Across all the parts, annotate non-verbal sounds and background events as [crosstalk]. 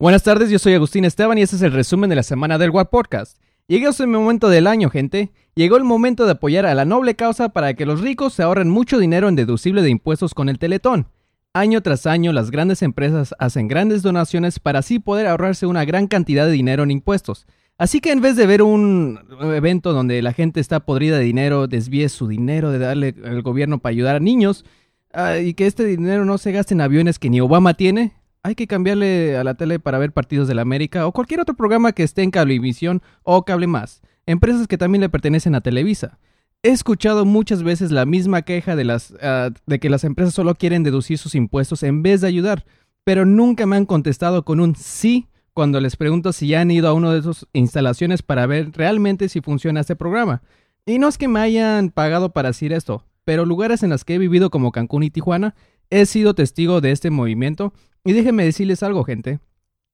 Buenas tardes, yo soy Agustín Esteban y este es el resumen de la semana del Web Podcast. Llegó ese momento del año, gente. Llegó el momento de apoyar a la noble causa para que los ricos se ahorren mucho dinero en deducible de impuestos con el Teletón. Año tras año, las grandes empresas hacen grandes donaciones para así poder ahorrarse una gran cantidad de dinero en impuestos. Así que en vez de ver un evento donde la gente está podrida de dinero, desvíe su dinero de darle al gobierno para ayudar a niños ah, y que este dinero no se gaste en aviones que ni Obama tiene, hay que cambiarle a la tele para ver partidos de la América o cualquier otro programa que esté en cablevisión o cable más. Empresas que también le pertenecen a Televisa. He escuchado muchas veces la misma queja de, las, ah, de que las empresas solo quieren deducir sus impuestos en vez de ayudar, pero nunca me han contestado con un sí cuando les pregunto si ya han ido a una de sus instalaciones para ver realmente si funciona este programa. Y no es que me hayan pagado para decir esto, pero lugares en los que he vivido como Cancún y Tijuana, he sido testigo de este movimiento y déjenme decirles algo, gente.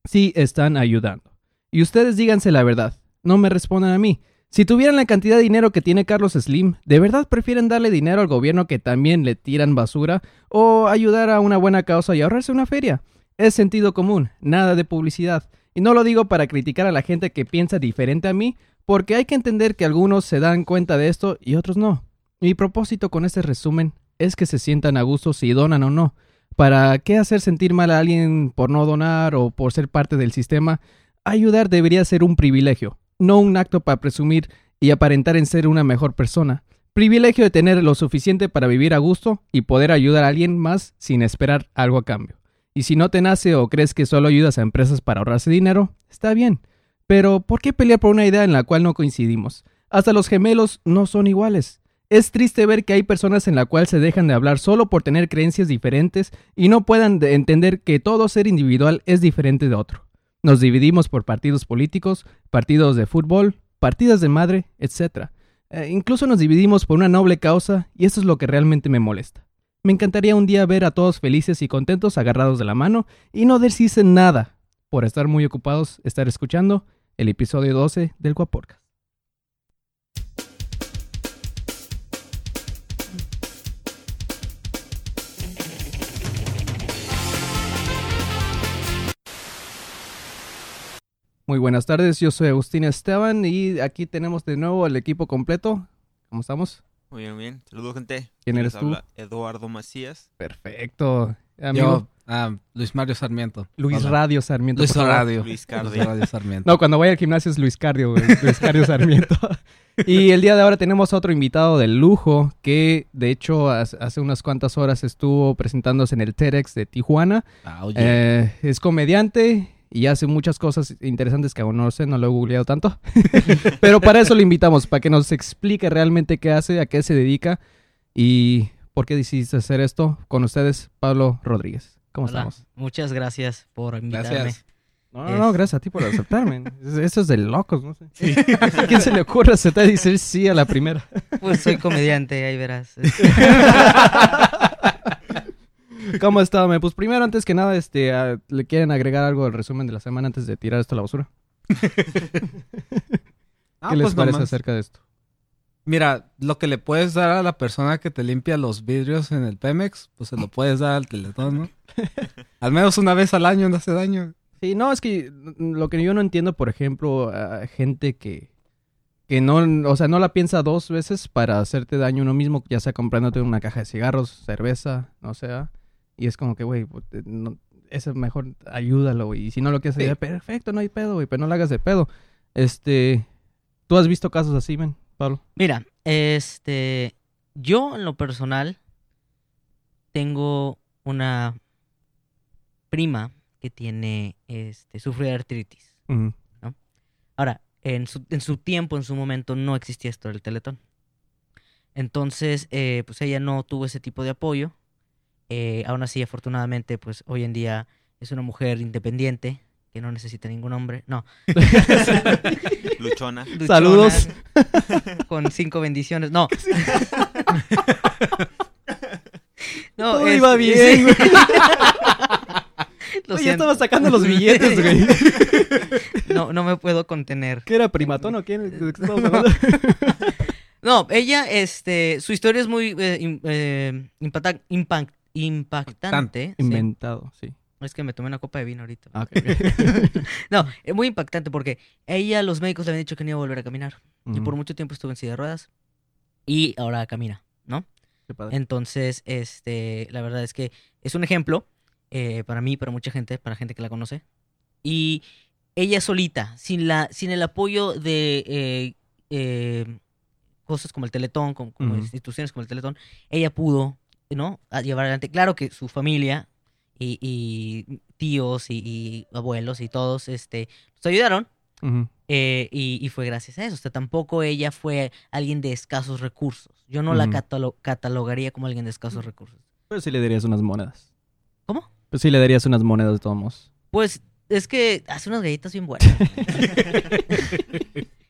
Sí están ayudando. Y ustedes díganse la verdad. No me respondan a mí. Si tuvieran la cantidad de dinero que tiene Carlos Slim, ¿de verdad prefieren darle dinero al gobierno que también le tiran basura o ayudar a una buena causa y ahorrarse una feria? Es sentido común, nada de publicidad. Y no lo digo para criticar a la gente que piensa diferente a mí, porque hay que entender que algunos se dan cuenta de esto y otros no. Mi propósito con este resumen es que se sientan a gusto si donan o no. ¿Para qué hacer sentir mal a alguien por no donar o por ser parte del sistema? Ayudar debería ser un privilegio, no un acto para presumir y aparentar en ser una mejor persona. Privilegio de tener lo suficiente para vivir a gusto y poder ayudar a alguien más sin esperar algo a cambio. Y si no te nace o crees que solo ayudas a empresas para ahorrarse dinero, está bien. Pero, ¿por qué pelear por una idea en la cual no coincidimos? Hasta los gemelos no son iguales. Es triste ver que hay personas en la cual se dejan de hablar solo por tener creencias diferentes y no puedan entender que todo ser individual es diferente de otro. Nos dividimos por partidos políticos, partidos de fútbol, partidas de madre, etc. Eh, incluso nos dividimos por una noble causa y eso es lo que realmente me molesta. Me encantaría un día ver a todos felices y contentos agarrados de la mano y no decirse nada por estar muy ocupados estar escuchando el episodio 12 del Guaporcas. Muy buenas tardes, yo soy Agustín Esteban y aquí tenemos de nuevo el equipo completo. ¿Cómo estamos? Muy bien, bien. Saludos, gente. ¿Quién eres Les tú? habla Eduardo Macías. Perfecto. Amigo, Yo, ah, Luis Mario Sarmiento. Luis Hola. Radio Sarmiento. Luis. Radio. Luis. Radio Sarmiento. No, cuando voy al gimnasio es Luis Cardio, güey. Luis Cardio [laughs] Sarmiento. y el día de ahora tenemos a otro invitado de lujo que, de hecho, hace hace unas cuantas horas estuvo presentándose en el TEDx de Tijuana. Ah, oye. Eh, es comediante y hace muchas cosas interesantes que aún no sé, no lo he googleado tanto. [laughs] Pero para eso lo invitamos, para que nos explique realmente qué hace, a qué se dedica y por qué decidiste hacer esto. Con ustedes, Pablo Rodríguez. ¿Cómo Hola, estamos? Muchas gracias por invitarme. Gracias. No, no, no, gracias a ti por aceptarme. Es- Eso es de locos, no sé. ¿A [laughs] quién se le ocurre aceptar y decir sí a la primera? Pues soy comediante, ahí verás. [laughs] ¿Cómo estado? me? Pues primero, antes que nada, este, ah, ¿le quieren agregar algo al resumen de la semana antes de tirar esto a la basura? [laughs] Ah, ¿Qué les pues parece nomás. acerca de esto? Mira, lo que le puedes dar a la persona que te limpia los vidrios en el Pemex, pues se lo puedes dar al Teletón, ¿no? [laughs] al menos una vez al año no hace daño. Sí, no, es que mm, lo que yo no entiendo, por ejemplo, a gente que, que no, o sea, no la piensa dos veces para hacerte daño uno mismo, ya sea comprándote una caja de cigarros, cerveza, no sea, y es como que, güey, pues, eh, no, ese mejor ayúdalo, güey, y si no lo quieres Sí. ayudar, perfecto, no hay pedo, güey, pero no lo hagas de pedo. Este, ¿tú has visto casos así, men, Pablo? Mira, este, yo en lo personal tengo una prima que tiene, este, sufre de artritis. Ujú. Ahora, en su, en su tiempo, en su momento, no existía esto del Teletón. Entonces, eh, pues ella no tuvo ese tipo de apoyo. Eh, aún así, afortunadamente, pues hoy en día es una mujer independiente que no necesita ningún hombre. No. [laughs] Luchona. luchona, Saludos. [laughs] Con cinco bendiciones. No. [laughs] no Todo iba bien, sí. güey. Lo Oye, estaba sacando los billetes, güey. No, no me puedo contener. ¿Qué era, primatón o quién? No, ella, este, su historia es muy eh, eh, impacta- impact- impactante. sí. Inventado, sí. Es que me tomé una copa de vino ahorita. Ah, ok. [laughs] No, es muy impactante porque ella, los médicos le habían dicho que no iba a volver a caminar. Y Ujú. por mucho tiempo estuvo en silla de ruedas. Y ahora camina, ¿no? Qué padre. Entonces, este, la verdad es que es un ejemplo eh, para mí, para mucha gente, para gente que la conoce. Y ella solita, sin la, sin el apoyo de eh, eh, cosas como el Teletón, como, como Ujú. instituciones como el Teletón, ella pudo, ¿no? A llevar adelante. Claro que su familia y, y tíos y, y abuelos y todos, este, nos ayudaron. Eh, y, y fue gracias a eso. O sea, tampoco ella fue alguien de escasos recursos. Yo no la catalogaría como alguien de escasos recursos. Pero sí le darías unas monedas. ¿Cómo? Pues sí le darías unas monedas de todos modos. Pues es que hace unas galletas bien buenas. [laughs]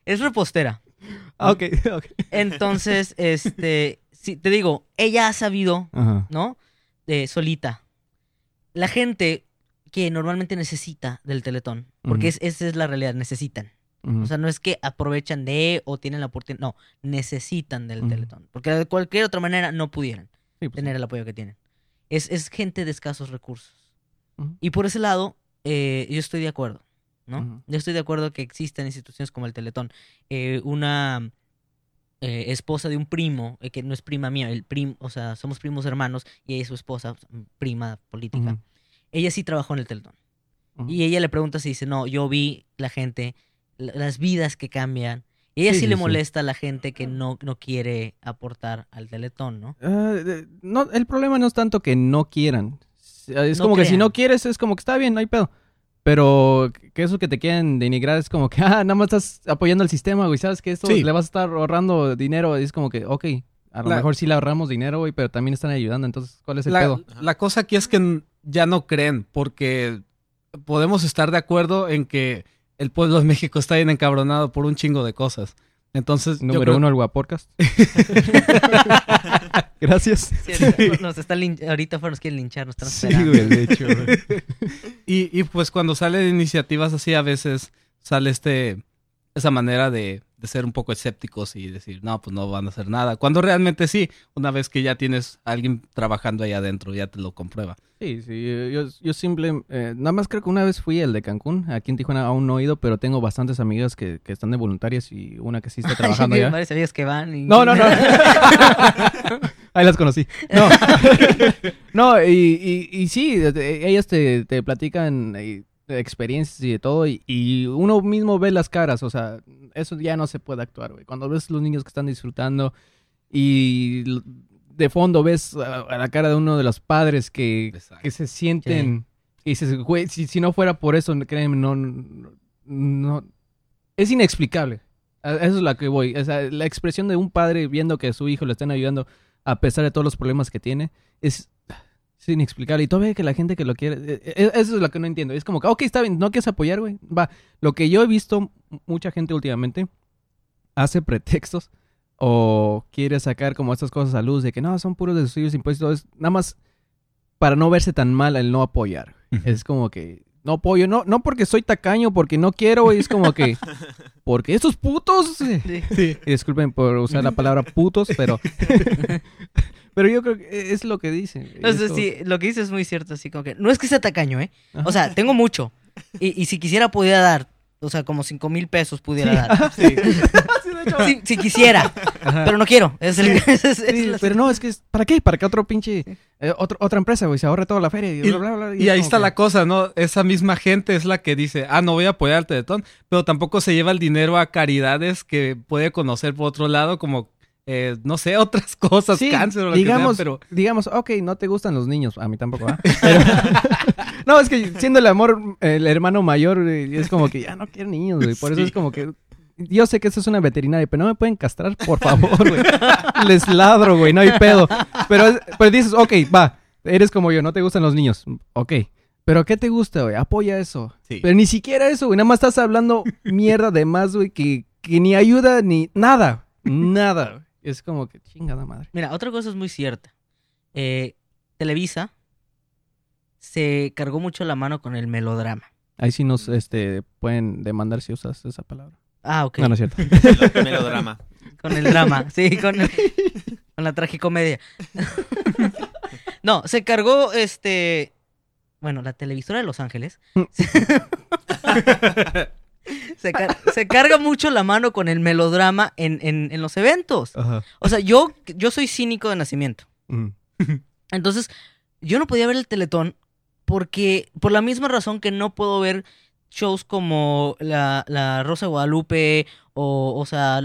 es repostera. Ah, ok, [laughs] ok. Entonces, este, sí, te digo, ella ha sabido, Ajá. ¿no? De solita. La gente que normalmente necesita del teletón, porque es- esa es la realidad, necesitan. O sea, no es que aprovechan de o tienen la oportunidad, no, necesitan del teletón. Porque de cualquier otra manera no pudieran Sí, pues, tener el apoyo que tienen. Es, es gente de escasos recursos. Y por ese lado, eh, yo estoy de acuerdo, ¿no? Yo estoy de acuerdo que existen instituciones como el Teletón. Eh, una eh, esposa de un primo, eh, que no es prima mía, el prim, o sea, somos primos hermanos, y ella es su esposa, prima política. Ella sí trabajó en el Teletón. Y ella le pregunta si dice, no, yo vi la gente, la- las vidas que cambian. Y ella sí, Sí, le sí, molesta a la gente que no, no quiere aportar al Teletón, ¿no? Ah, no, el problema no es tanto que no quieran. Es No como que si no quieres, es como que está bien, no hay pedo. Pero que eso que te quieren denigrar es como que, [laughs] ah, nada más estás apoyando al sistema, güey. Sabes que esto Sí. le vas a estar ahorrando dinero. Y es como que, ok, a lo La- mejor sí le ahorramos dinero, güey, pero también están ayudando. Entonces, ¿cuál es el La, pedo? la cosa aquí es que ya no creen, porque podemos estar de acuerdo en que el pueblo de México está bien encabronado por un chingo de cosas. Entonces, Número creo- uno, el Guapodcast. [laughs] [laughs] Gracias. Sí, ahorita nos están lin- ahorita fueron, nos quieren linchar, nos están Sí, esperando. güey, de hecho, güey. [laughs] Y, y pues cuando salen iniciativas así, a veces sale este esa manera de ser un poco escépticos y decir, no, pues no van a hacer nada. Cuando realmente sí, una vez que ya tienes a alguien trabajando ahí adentro, ya te lo comprueba. Sí, sí, yo, yo, simple, eh, nada más creo que una vez fui el de Cancún, aquí en Tijuana aún no he ido, pero tengo bastantes amigas que, que están de voluntarias y una que sí está [laughs] trabajando Hay allá. varios amigos que van y... No, no, no. [laughs] [laughs] Ahí las conocí. No, no y, y, y sí, ellas te, te platican de experiencias y de todo, y, y uno mismo ve las caras, o sea, eso ya no se puede actuar, güey. Cuando ves los niños que están disfrutando y de fondo ves a, a la cara de uno de los padres que, que se sienten, y dices, güey, si, si no fuera por eso, créeme, no, no, no- es inexplicable. Eso es la que voy. O sea, la expresión de un padre viendo que a su hijo le están ayudando a pesar de todos los problemas que tiene es, es inexplicable. Y todavía que la gente que lo quiere... eh, eh, Eso es lo que no entiendo. Es como que, ok, está bien, no quieres apoyar, güey. Va, lo que yo he visto mucha gente últimamente hace pretextos o quiere sacar como estas cosas a luz de que no, son puros de sus impuestos. Es nada más para no verse tan mal el no apoyar. Es como que no apoyo, no, no porque soy tacaño, porque no quiero, güey. Es como que [laughs] porque estos putos. eh, Sí. disculpen por usar la [laughs] palabra putos, pero. [laughs] pero yo creo que es lo que dicen. No, Es eso como- sí, lo que dices es muy cierto, así como que... No es que sea tacaño, ¿eh? Ajá. O sea, tengo mucho. Y, y si quisiera, pudiera dar. O sea, como cinco mil pesos pudiera dar. [laughs] Sí. Sí, de hecho. Si, si quisiera. Pero no quiero. Es el- [laughs] es- es Sí, la- pero no, es que es, ¿para qué? Para que otro pinche, eh, otro- otra empresa, güey, se ahorre toda la feria y, Y, bla, bla, bla, y es ahí está que- la cosa, ¿no? Esa misma gente es la que dice, ah, no voy a apoyar al Teletón, pero tampoco se lleva el dinero a caridades que puede conocer por otro lado, como, eh, no sé, [laughs] otras cosas, Sí, cáncer o lo digamos, que sea, pero... digamos, ok, no te gustan los niños, a mí tampoco. [laughs] Pero- [laughs] no, es que siendo el amor, el hermano mayor, güey, es como que ya no quiero niños, güey, por eso es como que, yo sé que eso es una veterinaria, pero no me pueden castrar, por favor, güey, les ladro, güey, no hay pedo, pero, pero dices, ok, va, eres como yo, no te gustan los niños, ok, pero ¿qué te gusta, güey? Apoya eso, Sí. pero ni siquiera eso, güey, nada más estás hablando mierda de más, güey, que, que ni ayuda ni nada, nada, güey. Es como que chingada madre. Mira, otra cosa es muy cierta. Eh, Televisa se cargó mucho la mano con el melodrama. Ahí sí nos este, pueden demandar si usas esa palabra. Ah, ok. No, no es cierto. [laughs] Melo- Melodrama. Con el drama, sí, con, con la tragicomedia. [laughs] no, se cargó este bueno, la televisora de Los Ángeles, [laughs] se, car- se carga mucho la mano con el melodrama en, en- en los eventos. Ajá. O sea, yo, yo soy cínico de nacimiento. Mm. [laughs] [laughs] Entonces, yo no podía ver el Teletón porque, por la misma razón que no puedo ver shows como la, la Rosa de Guadalupe o, o sea,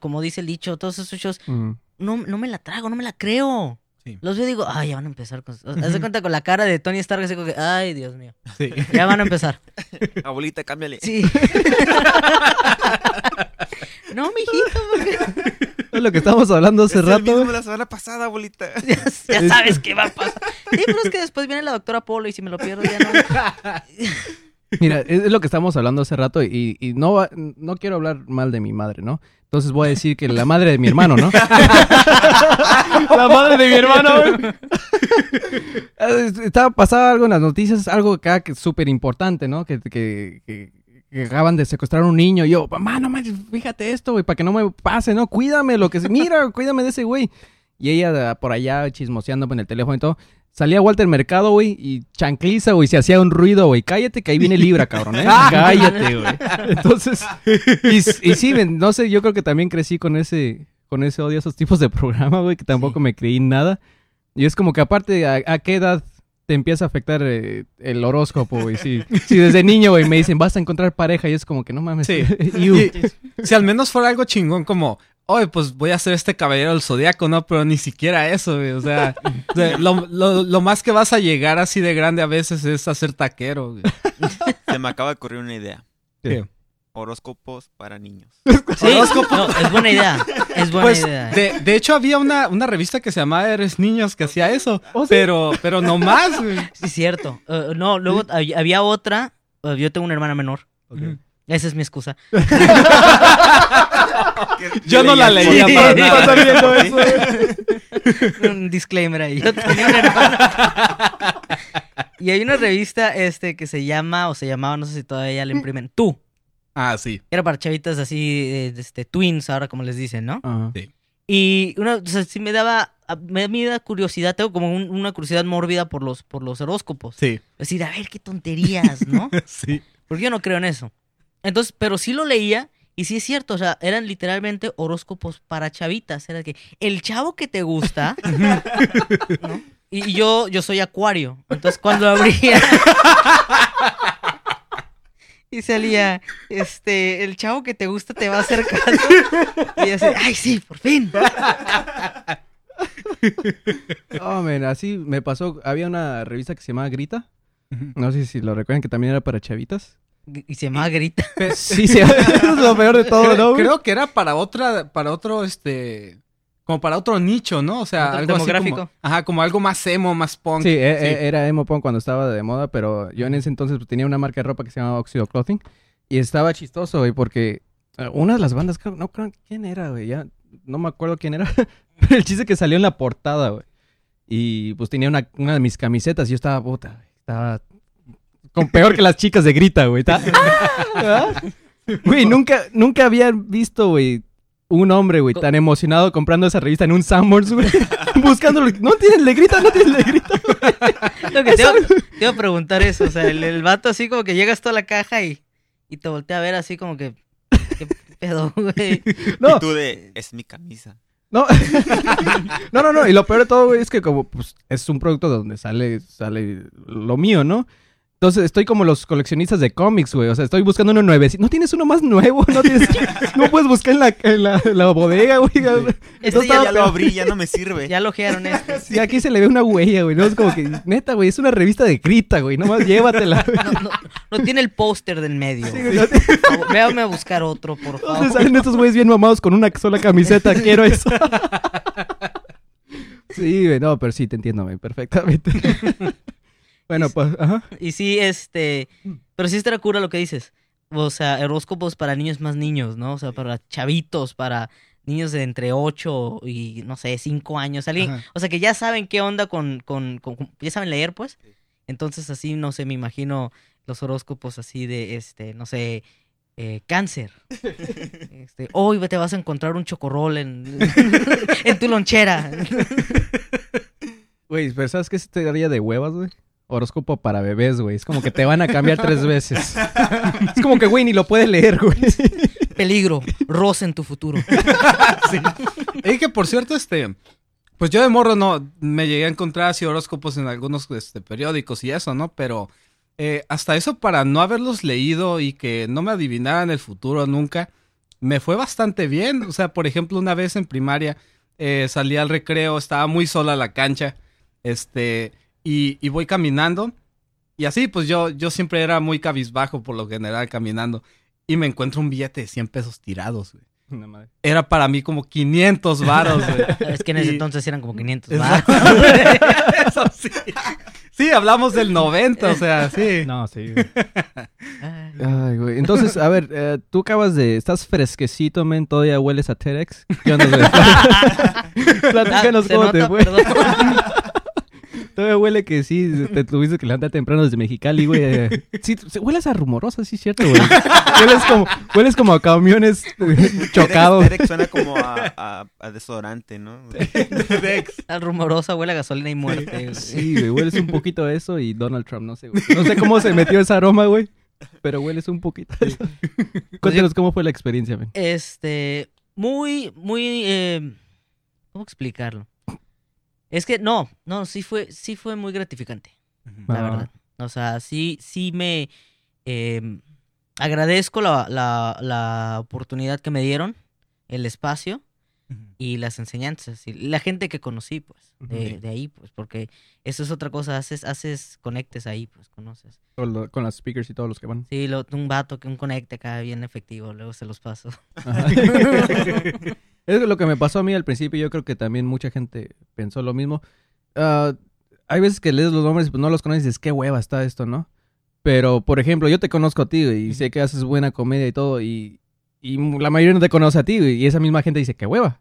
como dice el dicho, todos esos shows, Mm. no, no me la trago, no me la creo. Sí. Los veo y digo, ay, ya van a empezar con... Haz de cuenta con la cara de Tony Stark, así como que, ay, Dios mío, Sí. ya van a empezar. [laughs] Abuelita, cámbiale. Sí. [laughs] no, mijito, porque [laughs] Es lo que estábamos hablando hace Es el rato. mismo güey. de la semana pasada, abuelita. ya, ya sabes qué va a pasar. Sí, pero es que después viene la doctora Polo y si me lo pierdo ya no... Mira, es lo que estábamos hablando hace rato y, y no, va- no quiero hablar mal de mi madre, ¿no? Entonces voy a decir que la madre de mi hermano, ¿no? [laughs] la madre de mi hermano. Eh, Estaba pasaba algo en las noticias, algo acá que es súper importante, ¿no? Que, que, que- que acaban de secuestrar a un niño. Y yo, mamá, no manches, fíjate esto, güey, para que no me pase, ¿no? Cuídame, lo que se... Mira, cuídame de ese güey. Y ella por allá chismoseando en el teléfono y todo. Salía Walter Mercado, güey, y chancliza, güey, se hacía un ruido, güey. Cállate que ahí viene Libra, cabrón, ¿eh? [laughs] Cállate, güey. [laughs] Entonces, y, y sí, no sé, yo creo que también crecí con ese, con ese odio a esos tipos de programa, güey, que tampoco me creí nada. Y es como que aparte, ¿a, a qué edad te empieza a afectar eh, el horóscopo, güey? Si, si desde niño, güey, me dicen, vas a encontrar pareja, y es como que no mames. Sí. [laughs] Y- si al menos fuera algo chingón como, oye, pues voy a ser este caballero del zodiaco, ¿no? Pero ni siquiera eso, güey. O sea, o sea, lo, lo- lo más que vas a llegar así de grande a veces es a ser taquero, güey. [laughs] Se me acaba de ocurrir una idea. Horóscopos para niños. [laughs] Sí, [laughs] no, es buena idea. Es buena Pues, idea. de, de hecho, había una, una revista que se llamaba Eres Niños que hacía eso. ¿Oh, sí? Pero, pero no más, güey. Sí, cierto. Eh, no, luego hab- había otra. eh, yo tengo una hermana menor. Esa es mi excusa. Yo no la leía Sí, para sí, nada. Viendo eso, Un disclaimer ahí. Yo tenía. Y hay una revista este que se llama, o se llamaba, no sé si todavía la imprimen, Tú. Ah, sí. Era para chavitas así, eh, este, twins, ahora como les dicen, ¿no? Ajá. Y una, o sea, sí me daba, me, me da curiosidad, tengo como un- una curiosidad mórbida por los, por los horóscopos. Sí. Es decir, a ver qué tonterías, ¿no? Sí. Porque yo no creo en eso. Entonces, pero sí lo leía y sí es cierto, o sea, eran literalmente horóscopos para chavitas. Era que el chavo que te gusta, [laughs] ¿no? Y y yo, yo soy acuario. Entonces, cuando abría [laughs] y salía, este, el chavo que te gusta te va a hacer caso. Y yo así, ay, sí, por fin. [laughs] Oh, man, así me pasó. Había una revista que se llamaba Grita. No sé si lo recuerdan, que también era para chavitas. Y se llamaba Grita. [laughs] Sí, sí, [laughs] es lo peor de todo, ¿no? güey? creo que era para otra, para otro, este, como para otro nicho, ¿no? O sea, Otro algo así demográfico. como, ajá, como algo más emo, más punk. Sí, e- e- era emo punk cuando estaba de moda, pero yo en ese entonces pues, tenía una marca de ropa que se llamaba Oxido Clothing y estaba chistoso, güey, porque eh, una de las bandas, no creo, ¿quién era, güey? Ya no me acuerdo quién era, [laughs] pero el chiste que salió en la portada, güey. Y pues tenía una, una de mis camisetas y yo estaba, puta, güey, estaba con peor que las chicas de Grita, güey. [laughs] ¡ah! Güey, nunca, nunca había visto, güey, un hombre, güey, tan emocionado comprando esa revista en un Sanborns, güey. [laughs] Buscándolo. No tienen le grita, no tienen le grita. Lo que te iba, te iba a preguntar eso, o sea, el, el vato así como que llegas toda la caja y, y te voltea a ver así como que, ¿qué pedo, güey? No, Y tú de, es mi camisa. no. [laughs] no, no, no. Y lo peor de todo, güey, es que como pues, es un producto donde sale, sale lo mío, ¿no? Entonces estoy como los coleccionistas de cómics, güey. O sea, estoy buscando uno nuevecito. ¿No tienes uno más nuevo? ¿No, tienes... [laughs] no puedes buscar en la, en la, la bodega, güey. Este estaba Ya lo abrí, ya no me sirve. [laughs] Ya lo ojearon este. [laughs] Sí, aquí se le ve una huella, güey. No es como que, neta, güey, es una revista de grita, güey. Nomás llévatela. güey. No, no, no tiene el póster del medio. Sí, no te- Véame a buscar otro, por ¿Dónde favor. salen estos güeyes bien mamados con una sola camiseta? Quiero eso. sí, güey, no, pero sí, te entiendo, güey, perfectamente. Bueno, pues, ajá. Y sí, este. Pero sí estará cura lo que dices. O sea, horóscopos para niños más niños, ¿no? O sea, para chavitos, para niños de entre 8 y, no sé, 5 años. Alguien, Ajá. o sea, que ya saben qué onda con, con, con- con- Ya saben leer, pues. Entonces, así, no sé, me imagino los horóscopos así de, este, no sé. eh, cáncer. [laughs] Este, hoy te vas a encontrar un chocorrol en, en tu lonchera. [laughs] Güey, pero ¿sabes qué se te daría de huevas, güey? Horóscopo para bebés, güey. Es como que te van a cambiar tres [laughs] veces. es como que, güey, ni lo puedes leer, güey. Peligro, roce en tu futuro. [laughs] sí. Y que por cierto, este, pues yo de morro no me llegué a encontrar así horóscopos en algunos este, periódicos y eso, ¿no? Pero eh, hasta eso para no haberlos leído y que no me adivinaran el futuro nunca, me fue bastante bien. O sea, por ejemplo, una vez en primaria eh, salí al recreo, estaba muy sola la cancha, este, y, y, voy caminando. Y así, pues yo, yo siempre era muy cabizbajo por lo general caminando. Y me encuentro un billete de 100 pesos tirados, güey. Era para mí como 500 varos, güey. [laughs] Es que en ese entonces eran como 500 varos. [laughs] Eso sí. Sí, hablamos del 90, o sea, sí. No, sí. Ay, güey. Entonces, a ver, eh, tú acabas de... Estás fresquecito, men, todavía hueles a Terex. ¿Qué onda, güey? [laughs] Platícanos Ah, cómo se te nota, fue. Todavía huele que sí, [laughs] te tuviste que levantar temprano desde Mexicali, güey. [laughs] Sí, hueles a rumorosa, sí, cierto, güey. Hueles como, hueles como a camiones [laughs] chocados. Derek, Derek suena como a, a- a desodorante, ¿no? La rumorosa huele a gasolina y muerte. güey. Sí, güey, hueles un poquito a eso y Donald Trump, no sé, güey. No sé cómo se metió ese aroma, güey. Pero hueles un poquito a eso. Cuéntanos cómo fue la experiencia, men. Este, muy, muy, eh, ¿cómo explicarlo? Es que no, no, sí fue, sí fue muy gratificante, la Ah. verdad. O sea, sí, sí me eh, agradezco la, la, la oportunidad que me dieron, el espacio y las enseñanzas y la gente que conocí, pues, de, de ahí, pues, porque eso es otra cosa, haces, haces conectes ahí, pues, conoces. Con, lo- con las speakers y todos los que van. Sí, lo, un vato que un conecte acá bien efectivo, luego se los paso. [laughs] Es lo que me pasó a mí al principio. Yo creo que también mucha gente pensó lo mismo. Ah, hay veces que lees los nombres y pues no los conoces y dices, qué hueva está esto, ¿no? Pero, por ejemplo, yo te conozco a ti y sé que haces buena comedia y todo y, y la mayoría no te conoce a ti y esa misma gente dice, qué hueva.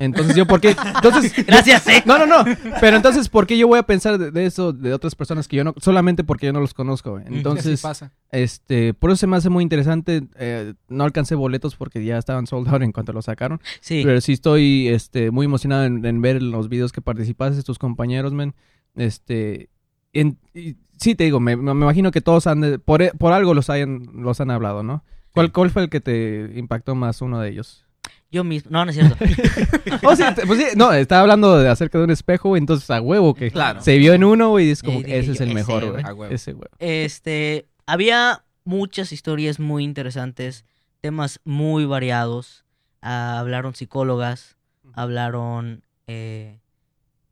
Entonces, ¿yo por qué? Entonces, [laughs] Gracias, eh. no, no, no. Pero entonces, ¿por qué yo voy a pensar de, de eso de otras personas que yo no, solamente porque yo no los conozco? güey? Entonces, pasa. este, por eso se me hace muy interesante. eh, no alcancé boletos porque ya estaban sold out en cuanto los sacaron. Sí. Pero sí estoy, este, muy emocionado en, en ver los videos que participaste, tus compañeros, men. Este, en- y sí te digo, me, me imagino que todos han, de- por, por algo los hayan, los han hablado, ¿no? ¿Cuál, ¿Cuál fue el que te impactó más uno de ellos? Yo mismo. No, no es cierto. [laughs] Oh, sí, pues sí, no, estaba hablando de acerca de un espejo, entonces a huevo que Claro. se vio en uno, y es como, dije ese es el ese, mejor, güey. A huevo. Ese, güey. Este, había muchas historias muy interesantes, temas muy variados. Ah, hablaron psicólogas, hablaron eh,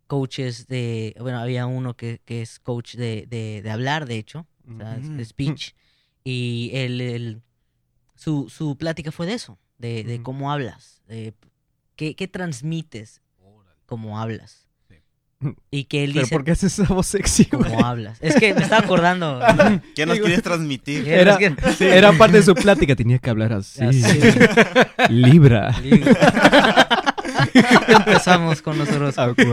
coaches de, bueno, había uno que, que es coach de, de, de hablar, de hecho, o sea, de speech, y su, su plática fue de eso, de, de cómo hablas, de qué, qué transmites, cómo hablas. Sí. Y que él Pero dice ¿por qué haces esa voz sexy, güey? cómo hablas. Es que me estaba acordando. [laughs] ¿Qué nos quieres transmitir? Era, Es que- [laughs] era parte de su plática, tenía que hablar así. Así. [laughs] Libra. Empezamos con los horóscopos.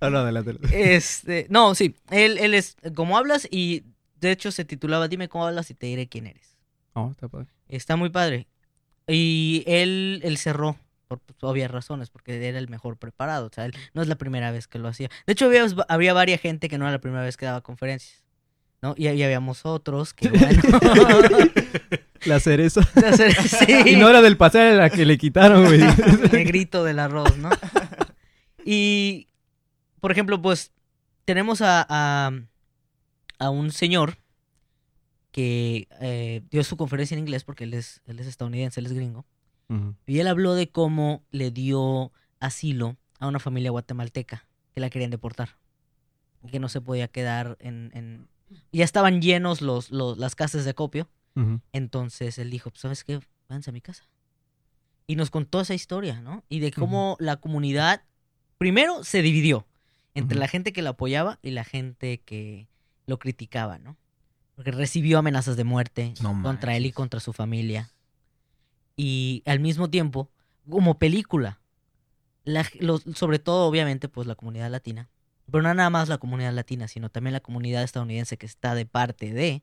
Ah, no, adelante. Este, no, sí, él, él es como hablas y de hecho se titulaba Dime cómo hablas y te diré quién eres. Oh, está padre. Está muy padre. Y él, él cerró por obvias razones, porque era el mejor preparado. O sea, él no es la primera vez que lo hacía. De hecho, había, había varias gente que no era la primera vez que daba conferencias. ¿no? Y, y habíamos otros que, bueno. [laughs] La cereza. [laughs] [laughs] sí. Y no era del era la que le quitaron, güey. el negrito del arroz, ¿no? Y, por ejemplo, pues tenemos a, a, a un señor que eh, dio su conferencia en inglés porque él es, él es estadounidense, él es gringo. Y él habló de cómo le dio asilo a una familia guatemalteca que la querían deportar. Y que no se podía quedar en... en... Ya estaban llenos los, los, las casas de copio. Ujú. Entonces él dijo, pues, ¿sabes qué? Váyanse a mi casa. Y nos contó esa historia, ¿no? Y de cómo la comunidad, primero, se dividió entre la gente que lo apoyaba y la gente que lo criticaba, ¿no? Porque recibió amenazas de muerte No contra él y contra su familia. Y al mismo tiempo, como película, la sobre todo, obviamente, pues la comunidad latina, pero no nada más la comunidad latina, sino también la comunidad estadounidense que está de parte de,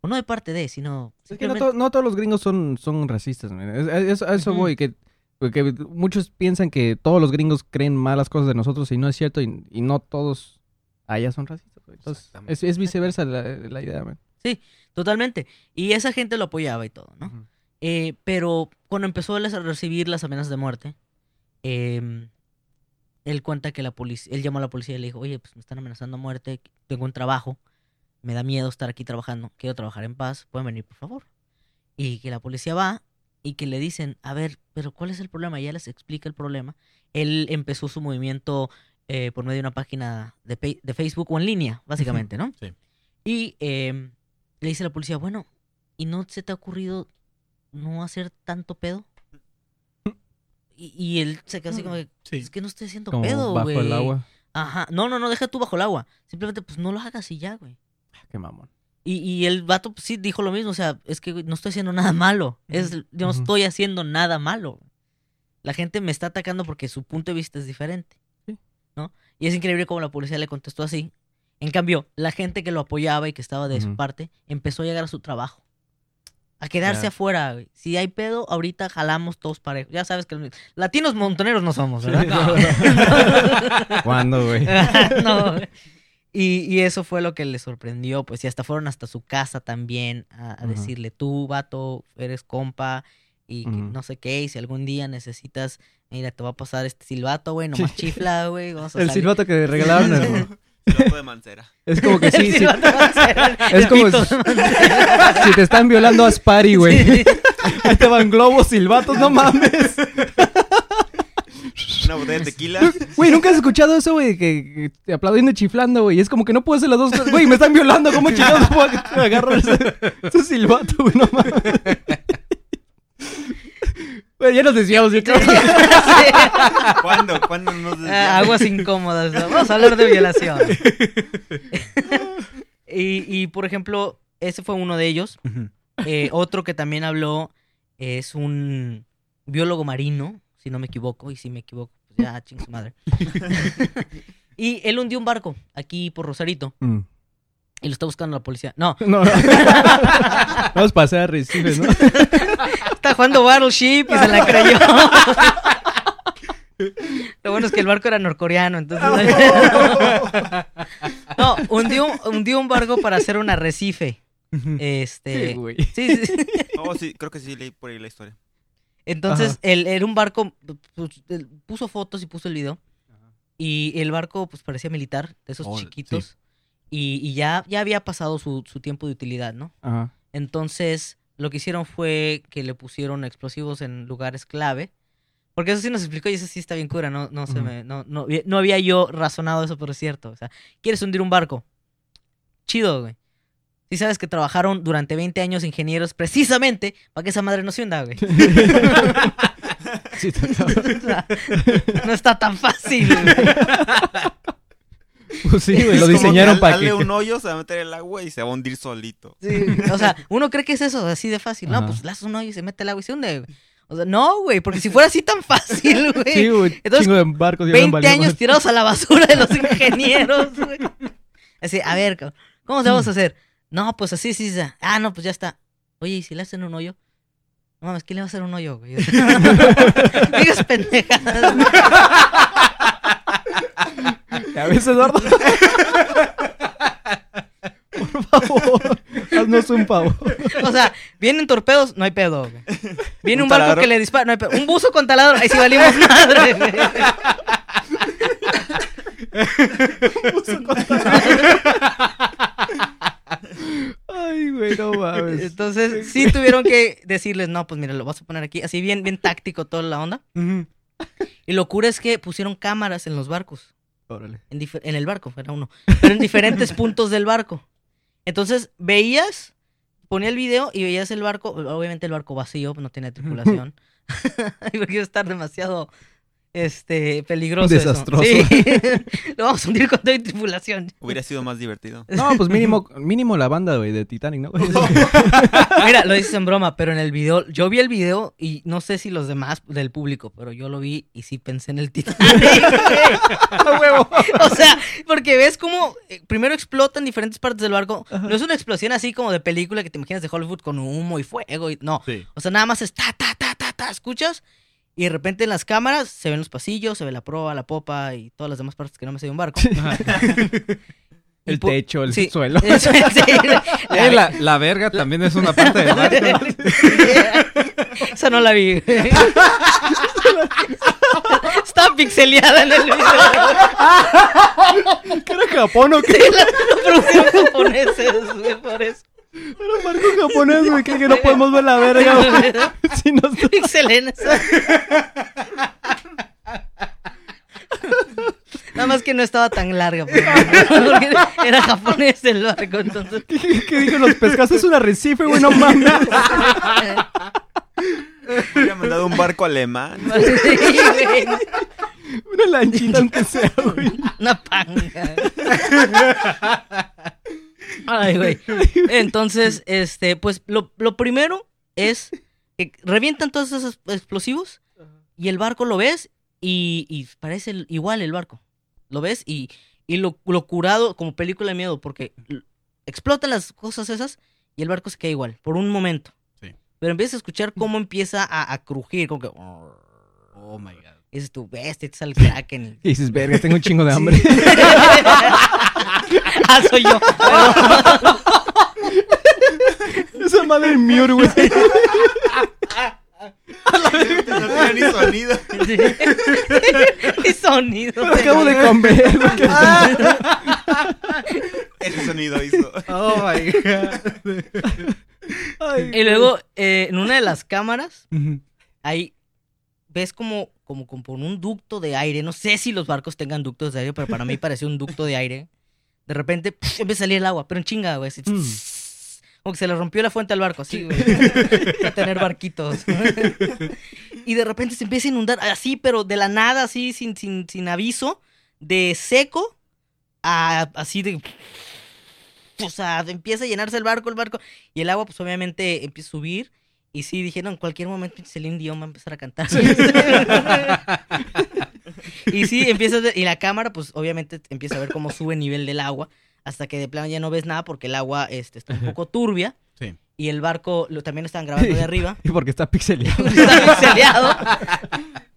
o no de parte de, sino... Es que no, simplemente- to- no todos los gringos son, son racistas, man. Es- es- a eso voy, que, que muchos piensan que todos los gringos creen malas cosas de nosotros y no es cierto y, y no todos allá son racistas. Entonces, es, es viceversa la, la idea, man. Totalmente. Y esa gente lo apoyaba y todo, ¿no? Eh, pero cuando empezó a recibir las amenazas de muerte, eh, él cuenta que la policía, él llamó a la policía y le dijo, oye, pues me están amenazando a muerte, tengo un trabajo, me da miedo estar aquí trabajando, quiero trabajar en paz, pueden venir, por favor. Y que la policía va y que le dicen, a ver, pero ¿cuál es el problema? Ya les explica el problema. Él empezó su movimiento eh, por medio de una página de, Facebook o en línea, básicamente, ¿no? Sí. Y eh, le dice a la policía, bueno, ¿y no se te ha ocurrido no hacer tanto pedo? Y, y él se queda así como, Sí. es que no estoy haciendo Como pedo, bajo güey. el agua. Ajá, no, no, no, deja tú bajo el agua. Simplemente, pues, no lo hagas y ya, güey. Qué mamón. Y, y el vato pues, sí dijo lo mismo, o sea, es que no estoy haciendo nada malo. Es, yo no estoy haciendo nada malo. La gente me está atacando porque su punto de vista es diferente. ¿No? Y es increíble cómo la policía le contestó así. En cambio, la gente que lo apoyaba y que estaba de su parte empezó a llegar a su trabajo. A quedarse afuera, güey. Si hay pedo, ahorita jalamos todos parejos. Ya sabes que los latinos montoneros no somos, ¿verdad? [laughs] ¿Cuándo, güey? [laughs] no. güey. Y, y eso fue lo que le sorprendió, pues, y hasta fueron hasta su casa también a, decirle, tú, vato, eres compa, y no sé qué, y si algún día necesitas, mira, te va a pasar este silbato, güey, nomás chifla, güey, a El salir". silbato que regalaron. el- [laughs] de Mancera. Es como que sí, sí. a Es como si- te están violando, haz party, güey. Sí. Ahí te van globos, silbatos, no mames. Una botella de tequila. Güey, ¿nunca has escuchado eso, güey? Que, que aplaudiendo y chiflando, güey. Es como que no puedo hacer las dos cosas. Güey, me están violando. ¿Cómo chingados puedo agarrar ese, ese silbato, güey? No mames. Güey, ya nos decíamos, yo creo. [laughs] ¿Cuándo? ¿Cuándo nos Ah, desviamos? aguas incómodas. ¿no? Vamos a hablar de violación. [laughs] y, y, por ejemplo, ese fue uno de ellos. Eh, otro que también habló es un biólogo marino, si no me equivoco, y si me equivoco, pues ya ching su madre. [laughs] y él hundió un barco aquí por Rosarito Mm. y lo está buscando la policía. No, No. Vamos a pasar a Recife, ¿no? Está jugando Battleship y se la creyó. [laughs] Lo bueno es que el barco era norcoreano, entonces. [laughs] no, hundió, hundió un barco para hacer un arrecife. Este. Sí, güey. sí. [laughs] Oh, sí, creo que sí leí por ahí la historia. Entonces, el, era un barco, pues, puso fotos y puso el video. Y el barco, pues, parecía militar, de esos Oh, chiquitos. Y, y ya, ya había pasado su, su tiempo de utilidad, ¿no? Ajá. Entonces, lo que hicieron fue que le pusieron explosivos en lugares clave. Porque eso sí nos explicó y eso sí está bien cura, no, no se me, no, no, no había yo razonado eso, pero es cierto. O sea, ¿quieres hundir un barco? Chido, güey. Si sabes que trabajaron durante 20 años ingenieros precisamente para que esa madre no se hunda, güey. [laughs] Sí, está [laughs] cabrón. O sea, no está tan fácil, güey. Pues sí, güey. Lo diseñaron que para Dale que. un hoyo, se va a meter el agua y se va a hundir solito. Sí, o sea, uno cree que es eso, así de fácil. No, Ajá. pues le haces un hoyo y se mete el agua y se hunde, güey. O sea, no, güey, porque si fuera así tan fácil, [laughs] güey. Sí, güey. Entonces, Chingo de barcos. ya habían 20 valido años tirados a la basura de los ingenieros, güey. Así, a ver, cabrón, ¿cómo se vamos a hacer? No, pues así, sí, sí. Ah, no, pues ya está. Oye, ¿y si le hacen un hoyo? No mames, ¿quién le va a hacer un hoyo, güey? [laughs] Digas pendejadas. Güey. A veces, Eduardo. [laughs] Por favor, haznos un favor. O sea, vienen torpedos, no hay pedo, güey. Viene un, ¿Un barco taladro? que le dispara, no hay pedo. Un buzo con taladro, ahí sí valimos madre, güey. Ay, güey, no mames. Entonces, sí tuvieron que decirles, no, pues mira, lo vas a poner aquí. Así bien, bien táctico toda la onda. Y lo cura es que pusieron cámaras en los barcos. Órale. En, en el barco, era uno. Pero en diferentes [laughs] puntos del barco. Entonces, veías, ponía el video y veías el barco. Obviamente el barco vacío, no tiene tripulación. [laughs] [laughs] Porque iba a estar demasiado este, peligroso. eso. Desastroso. Sí. [laughs] [laughs] lo vamos a hundir con toda tripulación. Hubiera sido más divertido. [laughs] No, pues mínimo, mínimo la banda, güey, de Titanic, ¿no? Mira, lo dices en broma, pero en el video, yo vi el video y no sé si los demás del público, pero yo lo vi y sí pensé en el Titanic. huevo! o sea, porque ves cómo eh, primero explota en diferentes partes del barco. No es una explosión así como de película que te imaginas de Hollywood con humo y fuego. Y, no, Sí. o sea, nada más es ta, ta, ta, ta, ta, escuchas. Y de repente en las cámaras se ven los pasillos, se ve la proa, la popa y todas las demás partes que no me sé de un barco. [laughs] El techo, el sí, suelo. [laughs] sí, [laughs] Eh, la, la verga también es una parte del barco. Esa no la vi. Está pixeleada en el video. ¿Qué era Japón o qué? Sí, la, japoneses, por eso. Era un barco japonés, güey, que, que no podemos ver la verga, [laughs] güey. [laughs] Si no está- Pixelen. Nada más que no estaba tan larga. por ejemplo, porque era japonés el barco, entonces. ¿Qué, qué dijo los pescados? Es un arrecife, güey, no mames. Hubiera mandado un barco alemán. [laughs] Sí, güey, Una lanchita aunque sea, güey. Una panga. [laughs] Ay, güey. Entonces, este, pues lo, lo primero es que revientan todos esos explosivos y el barco lo ves y, y parece el- igual el barco. Lo ves y, y lo, lo curado como película de miedo porque explotan las cosas esas y el barco se queda igual por un momento. Sí. Pero empiezas a escuchar cómo empieza a, a crujir, como que... Oh my god. Y dices tú, bestia, te sale el kraken. [laughs] Y dices, verga, tengo un chingo de hambre. [laughs] [laughs] ah, soy yo. [laughs] Esa madre es Miur, güey. No tenía ni sonido. Sí. [laughs] Y sonido. Lo acabo de comer, güey. Ese sonido hizo. Oh my god. Ay, Y luego, eh, en una de las cámaras, Ujú. ahí ves como, como, como por un ducto de aire. No sé si los barcos tengan ductos de aire, pero para mí pareció un ducto de aire. De repente empieza a salir el agua, pero en chinga, güey. así, Mm. Como que se le rompió la fuente al barco, así, güey. A tener barquitos. y de repente se empieza a inundar, así, pero de la nada, así, sin, sin, sin aviso, de seco a así de. O sea, empieza a llenarse el barco, el barco. Y el agua, pues obviamente empieza a subir. Y sí, dijeron, en cualquier momento Celine Dion va a empezar a cantar. Y sí, empieza, y la cámara, pues obviamente empieza a ver cómo sube el nivel del agua. Hasta que de plano ya no ves nada porque el agua este, está un poco turbia. Sí. Y el barco lo, también lo están grabando de arriba. [laughs] Y porque está pixeleado. [laughs] está pixeleado.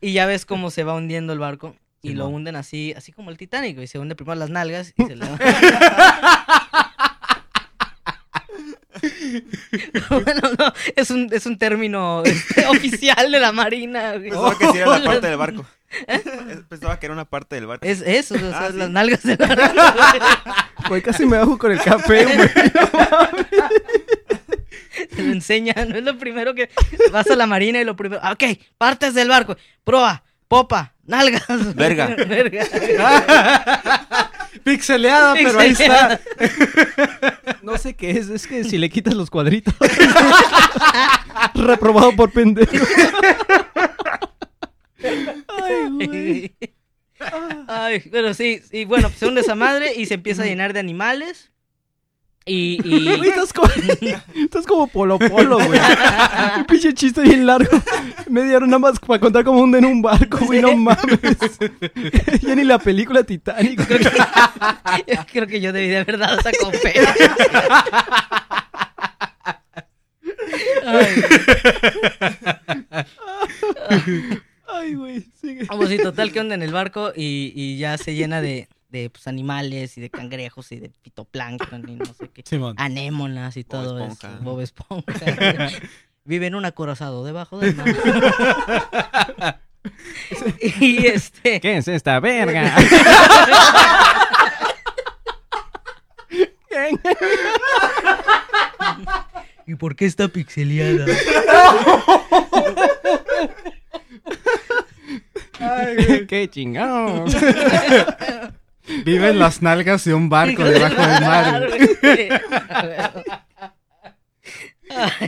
Y ya ves cómo se va hundiendo el barco. Y Sí, lo hunden así, así como el Titanic, y se hunde primero las nalgas y se le [laughs] bueno, no, es un, es un término este, oficial de la marina. güey. Pensaba que sí era la parte del barco. Pensaba que era una parte del barco. Es eso, o sea, Ah, sí. las nalgas del barco. [laughs] Güey, casi me bajo con el café, güey. [laughs] Te lo enseñan, no es lo primero que vas a la marina y lo primero, ah, ok, partes del barco, proa, popa, nalgas. Verga. [laughs] Verga. Pixeleada, pero ahí está. No sé qué es, es que si le quitas los cuadritos. Reprobado por pendejo. Ay, [laughs] güey. Ay, pero sí, y bueno, se hunde esa madre y se empieza a llenar de animales. Y, y- Güey, estás como, [laughs] estás como Polo Polo, güey. Un pinche chiste bien largo. Media hora nada más para contar cómo hunden un barco, güey, no mames. ya ni la película Titanic. yo [laughs] creo que yo debí de haber dado esa conferencia. Ay, Ay, güey, sigue. Vamos, y total que onda en el barco y, y ya se llena de, de pues, animales y de cangrejos y de fitoplancton y no sé qué. Simón. Anémonas y Bob todo Esponja. eso. Bob Esponja. [laughs] Vive en un acorazado debajo del mar. [laughs] y este. ¿Qué es esta verga? ¿Y por qué está pixeleada? [laughs] [laughs] Qué chingón. [laughs] Vive en las nalgas de un barco debajo del mar. güey.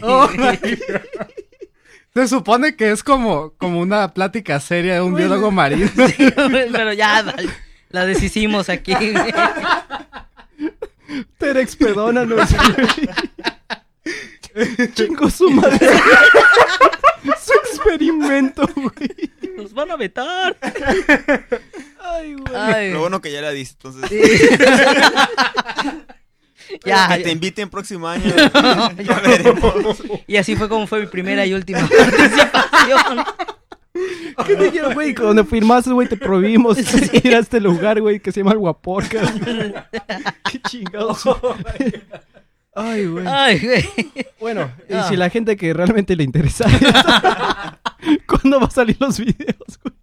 Oh my Se supone que es como, como una plática seria de un biólogo marino. [laughs] Sí, pero ya, vale, la deshicimos aquí. Terex, perdónanos. Chingo su madre. su experimento, güey. Nos van a vetar. [laughs] Ay, güey. Ay, Lo bueno que ya la diste, entonces. sí. [laughs] ya, que te inviten próximo año. [laughs] ya veremos. Y así fue como fue mi primera y última participación. ¿Qué te dijeron, güey? Cuando firmaste, güey, te prohibimos ir a este lugar, güey, que se llama el Guaporca. Qué chingados. Ay, güey. Ay, güey. Bueno, y Ah. si la gente que realmente le interesa [laughs] ¿Cuándo va a salir los videos, güey?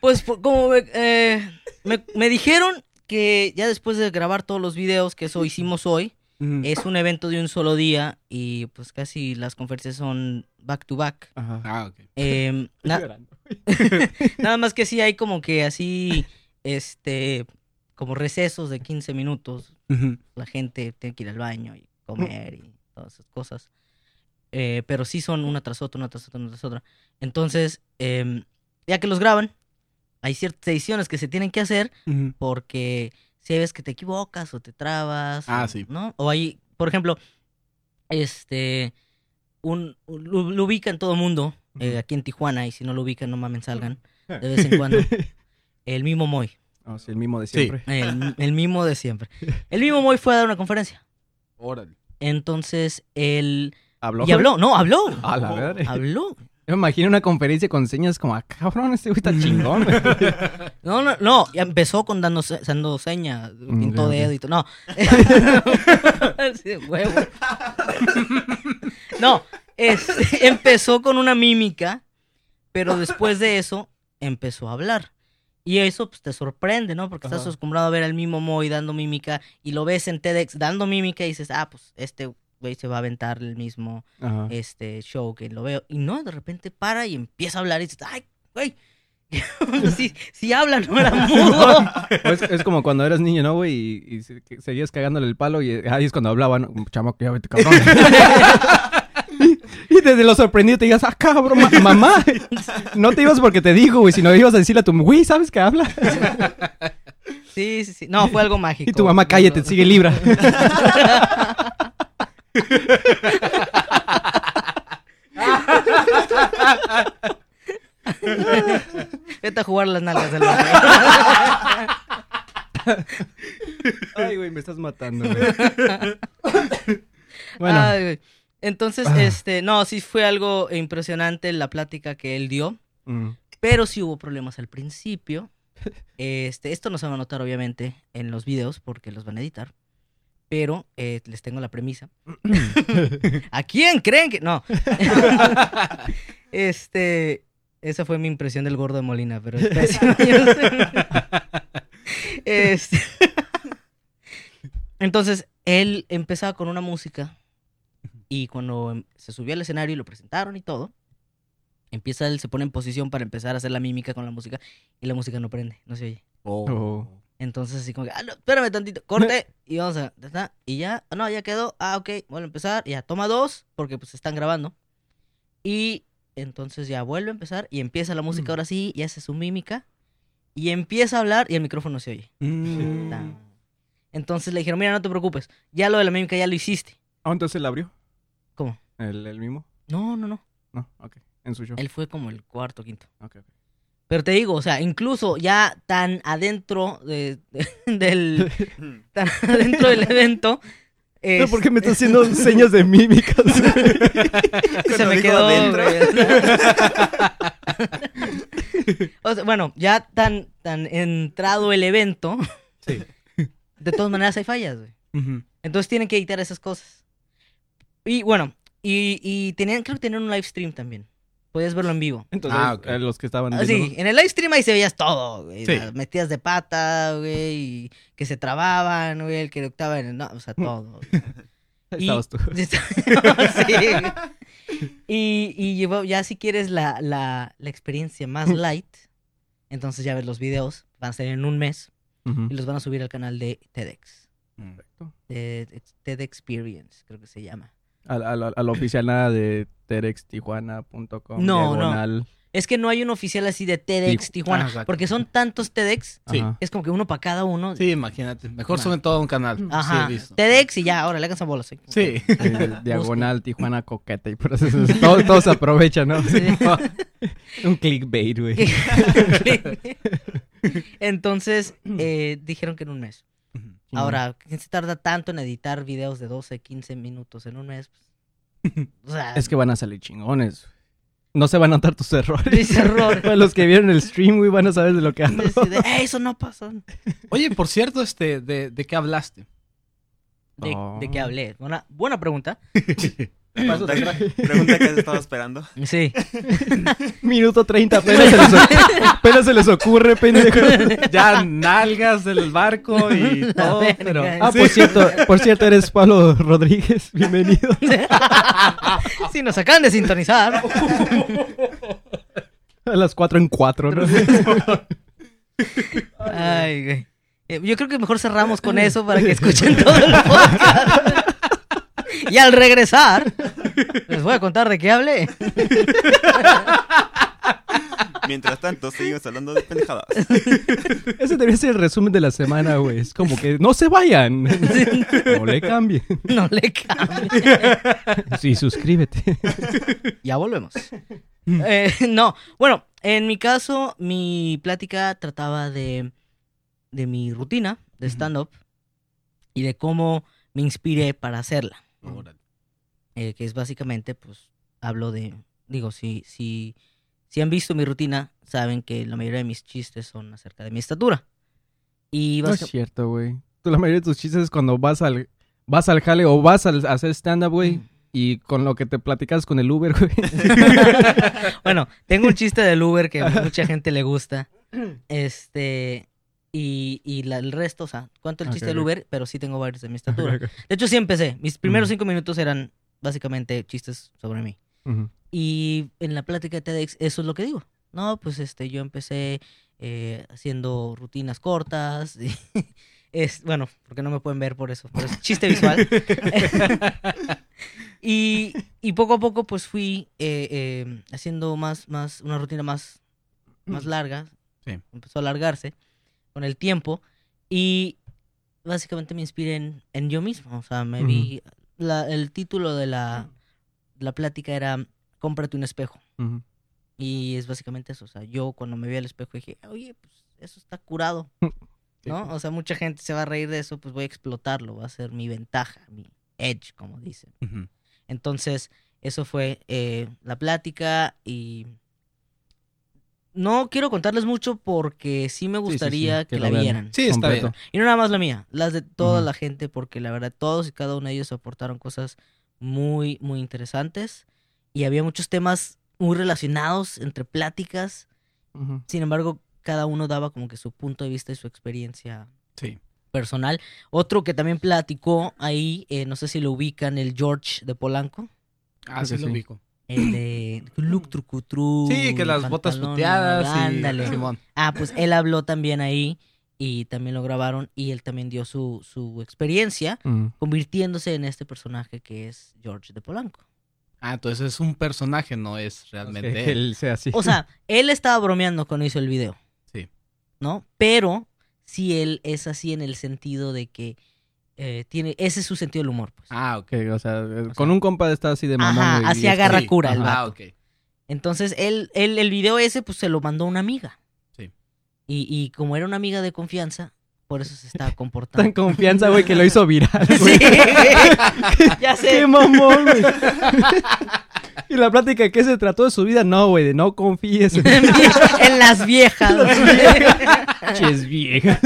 Pues como me, eh, me- me dijeron que ya después de grabar todos los videos, que eso hicimos hoy, es un evento de un solo día y pues casi las conferencias son back to back. Ajá. Ah, ok. Estoy na- llorando. [laughs] nada más que sí hay como que así, este, como recesos de 15 minutos. La gente tiene que ir al baño y comer y todas esas cosas. Eh, pero sí son una tras otra, una tras otra, una tras otra. Entonces, em, ya que los graban, hay ciertas ediciones que se tienen que hacer porque si hay veces que te equivocas o te trabas. Ah, o- sí. ¿No? O hay, por ejemplo, este, un, lo, lo ubican todo el mundo eh, aquí en Tijuana y si no lo ubican, no mamen, salgan de vez en cuando. [laughs] El Mimo Moy, Sí, el mismo de Sí. siempre. el, [laughs] el Mimo de siempre. El Mimo Moy fue a dar una conferencia. Órale. Entonces, él... ¿Habló? Y habló, no, habló. A la. Habló. Yo me imagino una conferencia con señas como, ah, cabrón, este güey está chingón. güey". [laughs] No, no, no, ya empezó con dando, se- dando señas, pintó Mm, ok, ok. dedo y todo. No. [laughs] Sí, huevo. No, es- empezó con una mímica, pero después de eso empezó a hablar. Y eso pues, te sorprende, ¿no? Porque estás acostumbrado a ver al mismo Moy dando mímica y lo ves en TEDx dando mímica y dices, ah, pues este güey se va a aventar el mismo Ajá. este show que lo veo. Y no, de repente para y empieza a hablar y dices, ay, güey. [laughs] si, si habla, no era [laughs] mudo. Es, es como cuando eras niño, ¿no, güey? Y, y seguías cagándole el palo y ahí es cuando hablaban, ¿no? chamaco, ya vete, cabrón. [laughs] desde lo sorprendido te digas, ah, cabrón, ma- mamá. [laughs] No te ibas porque te dijo, güey, sino ibas a decirle a tu, güey, ¿sabes que habla? Sí, sí, sí. No, fue algo mágico. Y tu mamá, cállate, No, sigue libra. [laughs] Vete a jugar las nalgas del barrio. Ay, güey, me estás matando, [laughs] güey. Bueno, Ay, güey. Entonces, Ah. este, no, sí fue algo impresionante la plática que él dio. mm, Pero sí hubo problemas al principio. Este, esto no se va a notar obviamente en los videos porque los van a editar. Pero eh, les tengo la premisa. [coughs] ¿A quién creen que.? No. [laughs] este. Esa fue mi impresión del gordo de Molina, pero es pésimo. [laughs] Este, [laughs] Entonces, él empezaba con una música. Y cuando em- se subió al escenario y lo presentaron y todo, empieza él, se pone en posición para empezar a hacer la mímica con la música. Y la música no prende, no se oye. Oh. Entonces, así como que, ah, no, espérame tantito, corte, y vamos a, y ya, ah, no, ya quedó, ah, ok, vuelve a empezar, ya, toma dos, porque pues están grabando, y entonces ya vuelve a empezar, y empieza la música ahora sí, y hace su mímica, y empieza a hablar, y el micrófono se oye. Mm. Entonces le dijeron, mira, no te preocupes, ya lo de la mímica ya lo hiciste. Ah, entonces él abrió. ¿Cómo? ¿El, el mismo? No, no, no, No, ok. En su show. él fue como el cuarto, quinto. Ok, ok. Pero te digo, o sea, incluso ya tan adentro de, de- [laughs] del, [laughs] tan adentro del evento, Pero es- ¿Por qué me estás haciendo [laughs] señas de mímicas? Se me quedó. adentro. O sea, bueno, ya tan, tan entrado el evento. Sí. De todas maneras hay fallas, güey. Entonces tienen que editar esas cosas. Y bueno, y, y tenían, creo que tenían un live stream también. Podías verlo en vivo. Entonces, Ah, eh, los que estaban Ah, sí, en el live stream ahí se veías todo, güey. Sí. Las metidas de pata, güey, y que se trababan, güey, el que octava en el... No, o sea, [laughs] todo. y- estabas tú. [laughs] sí. Y, y llevo- ya si quieres la, la, la experiencia más [laughs] light, entonces ya ves los videos, van a salir en un mes y los van a subir al canal de TEDx. Mm. TED, TED Experience, creo que se llama. Al, al, al oficial nada de terextijuana.com. No, no. diagonal. Es que no hay un oficial así de TEDx Tiju- Tijuana, Ah, porque son tantos TEDx, Sí. Es como que uno para cada uno. Sí, imagínate. Mejor suben todo a un canal. Ajá, Sí. TEDx y ya, ahora le hagan bolas. ¿sí? Sí. Eh, diagonal Tijuana coqueta y por eso es- todo, todo se aprovecha, ¿no? [laughs] Un clickbait, güey. [laughs] Entonces, eh, dijeron que en un mes. Ahora, ¿quién se tarda tanto en editar videos de 12, 15 minutos en un mes? Pues, [laughs] o sea, Es que van a salir chingones. No se van a notar tus errores. Mis errores. [laughs] Los que vieron el stream, güey, van a saber de lo que hablo. Así de, [laughs] "Ey, eso no pasó. Oye, por cierto, este, ¿de, de qué hablaste? ¿De, Oh. de qué hablé? Buena, buena pregunta. Pregunta, [laughs] pregunta que has estado esperando. Sí. [laughs] Minuto 30, apenas se les, oc- [laughs] apenas se les ocurre, pendejo. ya nalgas del barco y todo, pero... Ah, Sí. por cierto, por cierto, eres Pablo Rodríguez. Bienvenido. sí, nos acaban de sintonizar. A las 4 en 4, ¿no? Ay, güey. Eh, Yo creo que mejor cerramos con eso para que escuchen todo el podcast. Y al regresar, [laughs] les voy a contar de qué hablé. Mientras tanto, seguimos hablando de pendejadas. [laughs] Ese debería ser el resumen de la semana, güey. Es como que no se vayan. No le cambien. No le cambie. Sí, suscríbete. Ya volvemos. Eh, no, bueno, en mi caso, mi plática trataba de, de mi rutina de stand-up y de cómo me inspiré para hacerla. Órale. eh, que es básicamente, pues, hablo de, digo, si, si, si han visto mi rutina, saben que la mayoría de mis chistes son acerca de mi estatura. Y No es cierto, güey. Tú la mayoría de tus chistes es cuando vas al, vas al jale o vas al- a hacer stand-up, güey. Y con lo que te platicas con el Uber, güey. [laughs] bueno, tengo un chiste del Uber que a mucha gente le gusta. [clears throat] Este, y, y la- el resto, o sea, cuento el chiste del. Uber, pero sí tengo varios de mi [laughs] estatura. De hecho, sí empecé. Mis primeros cinco minutos eran básicamente chistes sobre mí. Y en la plática de TEDx, eso es lo que digo. No, pues este, yo empecé eh, haciendo rutinas cortas. y [laughs] es, bueno, porque no me pueden ver por eso, pero es chiste [laughs] visual. y, y poco a poco, pues fui eh, eh, haciendo más, más, una rutina más, más larga. Sí. Empezó a alargarse con el tiempo. Y básicamente me inspiré en, en yo mismo. O sea, me vi. la- el título de la, la plática era Cómprate un espejo. Y es básicamente eso. O sea, yo cuando me vi al espejo dije, oye, pues eso está curado. [laughs] ¿No? O sea, mucha gente se va a reír de eso, pues voy a explotarlo. Va a ser mi ventaja, mi edge, como dicen. Entonces, eso fue eh, la plática y no quiero contarles mucho porque sí me sí, gustaría que la vean. vieran. Sí, está bien. Y no nada más la mía, las de toda la gente, porque la verdad todos y cada uno de ellos aportaron cosas muy, muy interesantes y había muchos temas muy relacionados entre pláticas. Sin embargo, cada uno daba como que su punto de vista y su experiencia Sí. personal. Otro que también platicó ahí, eh, no sé si lo ubican, el George de Polanco. Ah, sí, lo ubico. El de look trucutru. Sí, que las botas puteadas y... Ándale. Simón. Ah, pues él habló también ahí y también lo grabaron y él también dio su, su experiencia Ujú. convirtiéndose en este personaje que es George de Polanco. Ah, entonces es un personaje, no es realmente él sea así. O sea, él estaba bromeando cuando hizo el video. Sí. ¿No? Pero sí él es así en el sentido de que eh, tiene, ese es su sentido del humor. Pues. Ah, ok. Que, o sea, con un compa está así de mamón, Ajá, así agarra cura el Ah, vato. ok. Entonces, él, él, el video ese, pues se lo mandó una amiga. Sí. Y, y como era una amiga de confianza, por eso se estaba Tan comportando. confianza, güey, que lo hizo viral, [laughs] güey. Sí, [laughs] ya sé. ¡Qué mamón, güey! [laughs] y la plática de qué se trató de su vida, no, güey, de no confíes en en las viejas. pinches viejas.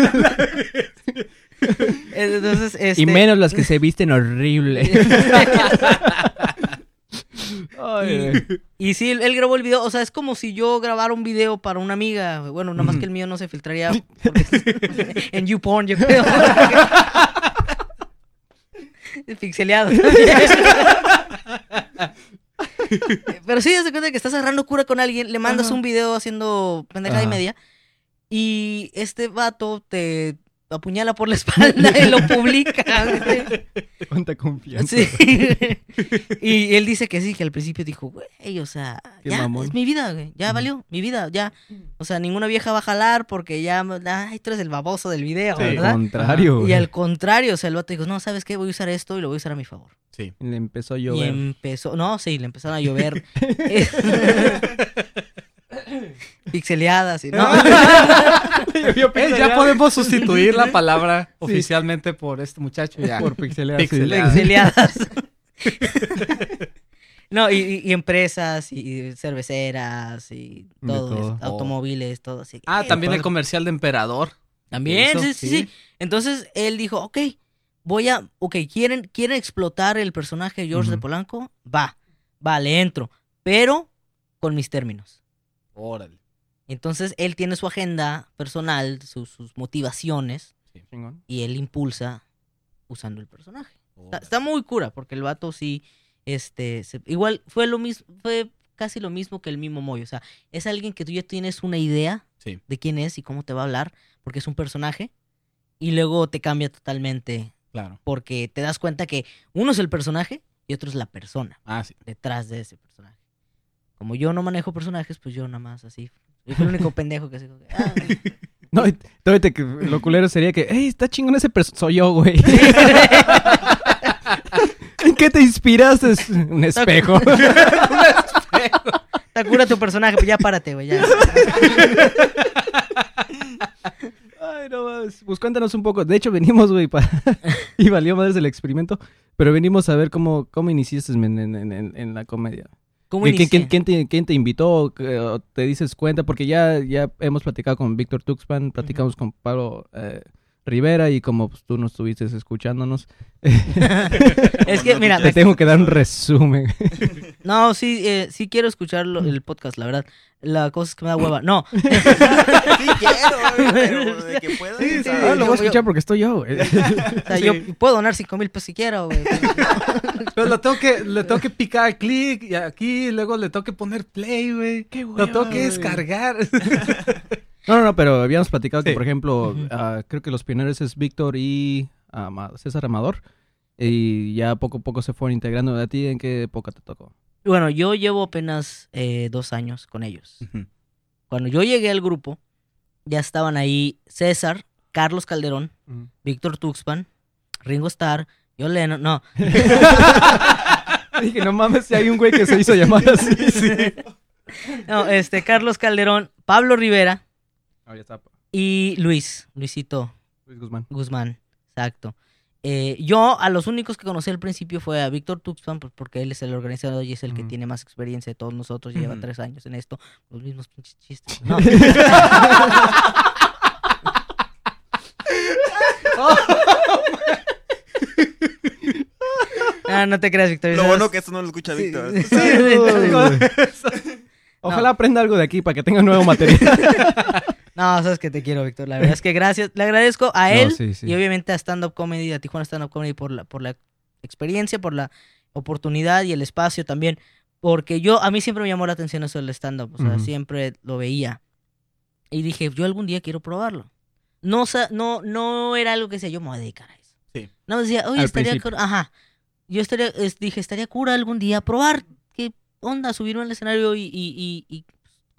Entonces, este... Y menos las que se visten horrible. [laughs] Ay. Y sí, él, grabó el video. O sea, es como si yo grabara un video para una amiga. Bueno, nada más que el mío no se filtraría [laughs] en YouPorn, yo creo. [laughs] Pixeleado. Pero sí, das cuenta que estás agarrando cura con alguien, le mandas Ajá. un video haciendo pendejada y media. Y este vato te apuñala por la espalda y lo publica. [laughs] Cuánta confianza. Sí. y él dice que sí, que al principio dijo, güey, o sea, Qué ya, mamón. es mi vida, güey, ya valió, mi vida, ya. O sea, ninguna vieja va a jalar porque ya, ay, tú eres el baboso del video, Sí. Al ¿verdad? contrario, Y al contrario, o sea, el vato dijo, no, ¿sabes qué? Voy a usar esto y lo voy a usar a mi favor. Sí. Le empezó a Y llover. empezó, no, sí, le empezaron a llover. [laughs] [laughs] [laughs] Pixeleadas y no. [laughs] Eh, ya podemos sustituir la palabra oficialmente por este muchacho ya. Por sí. Pixeleadas. [laughs] No, y, empresas, y cerveceras, y todo, todo. es- automóviles, todo así. Ah, Eh, también el comercial de Emperador. También, sí, sí, sí. Entonces él dijo, ok, voy a, ok, ¿quieren, quieren explotar el personaje de George de. Polanco? Va, va, le entro, pero con mis términos. Órale. Entonces él tiene su agenda personal, sus, sus motivaciones, y él impulsa usando el personaje. Está, está muy cura, porque el vato sí, este, se- igual fue lo mismo, fue casi lo mismo que el mismo Moyo. O sea, es alguien que tú ya tienes una idea Sí. de quién es y cómo te va a hablar, porque es un personaje, y luego te cambia totalmente, Claro. porque te das cuenta que uno es el personaje y otro es la persona Ah, sí. detrás de ese personaje. Como yo no manejo personajes, pues yo nada más así. Yo fui el único [laughs] pendejo que se... Ah, [laughs] No, te- que lo culero sería que, hey, está chingón ese personaje. Soy yo, güey. [laughs] ¿En qué te inspiraste? Es Un espejo. Está cura tu personaje, pues ya párate, güey, ya. Ay, no más. Pues cuéntanos un poco. De hecho, venimos, güey, para... y valió madres el experimento. Pero venimos a ver cómo, cómo iniciaste en- en- en la comedia. ¿Cómo ¿Quién, quién- te, quién te invitó? ¿Qué- o ¿Te dices cuenta? Porque ya, ya hemos platicado con Víctor Tuxpan, platicamos con Pablo eh, Rivera y como pues, tú no estuviste escuchándonos, [laughs] Es que, mira, te tengo que dar un resumen. [laughs] no, sí, eh, sí quiero escuchar lo- el podcast, la verdad. La cosa es que me da hueva. No, [laughs] Sí quiero, güey, pero de que pueda. Sí, sí. Ah, lo voy a escuchar porque estoy yo, güey. [laughs] o sea, yo puedo donar cinco mil pesos si quiero, güey. [laughs] Pero lo tengo que, le tengo que picar clic y aquí, luego le tengo que poner play, güey. Qué Lo tengo que güey. descargar. No, no, no, pero habíamos platicado que, Sí. por ejemplo, ah, creo que los pioneros es Víctor y Ama- César Amador. Y ya poco a poco se fueron integrando. ¿A ti en qué época te tocó? Bueno, yo llevo apenas eh, dos años con ellos. Cuando yo llegué al grupo, ya estaban ahí César, Carlos Calderón, Víctor Tuxpan, Ringo Starr, yo Lennon, no, [laughs] Dije, no mames, si hay un güey que se hizo llamar así. [laughs] no, este, Carlos Calderón, Pablo Rivera Ah, ya está. y Luis, Luisito Luis Guzmán. Guzmán, exacto. Eh, yo a los únicos que conocí al principio fue a Víctor Tuxpan, pues, porque él es el organizador y es el que tiene más experiencia de todos nosotros, lleva tres años en esto, los mismos pinches chistes. No. [laughs] Ah, no te creas, Víctor. Lo ¿sabes? bueno que eso no lo escucha Víctor. [laughs] Sí, Ojalá aprenda algo de aquí para que tenga nuevo material. [laughs] No, sabes que te quiero, Víctor. La verdad es que gracias. Le agradezco a No, él sí, sí. y obviamente a Stand Up Comedy, a Tijuana Stand Up Comedy por la, por la experiencia, por la oportunidad y el espacio también. Porque yo, a mí siempre me llamó la atención eso del stand-up. O sea, siempre lo veía. Y dije, yo algún día quiero probarlo. No, no, no era algo que decía, yo me voy a dedicar a eso. Sí. No, decía, oye, Al estaría cura- Ajá. Yo estaría, es- dije, estaría cura algún día probar qué onda, subirme al escenario y, y, y- y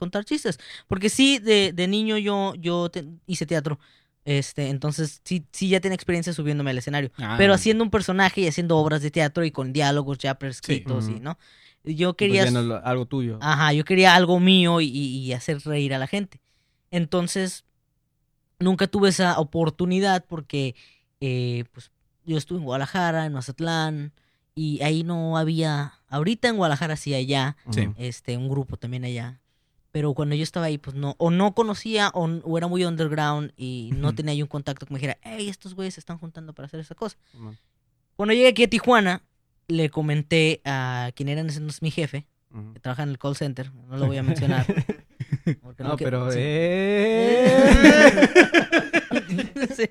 contar chistes. Porque sí, de, de niño yo, yo te- hice teatro. Este, entonces sí, sí ya tenía experiencia subiéndome al escenario. Ah, pero haciendo un personaje y haciendo obras de teatro y con diálogos ya prescritos, y, ¿no? Yo Pues quería no algo tuyo. Ajá, yo quería algo mío y, hacer reír a la gente. Entonces, nunca tuve esa oportunidad porque, eh, pues, yo estuve en Guadalajara, en Mazatlán, y ahí no había, ahorita en Guadalajara sí allá, Sí. Este, un grupo también allá. Pero cuando yo estaba ahí, pues no, o no conocía, o, o era muy underground y no tenía ahí un contacto que me dijera, hey, estos güeyes se están juntando para hacer esa cosa. Cuando llegué aquí a Tijuana, le comenté a quien era en ese entonces mi jefe, que trabaja en el call center, no lo voy a mencionar. [laughs] No, pero... sí. eh. [laughs] Sí.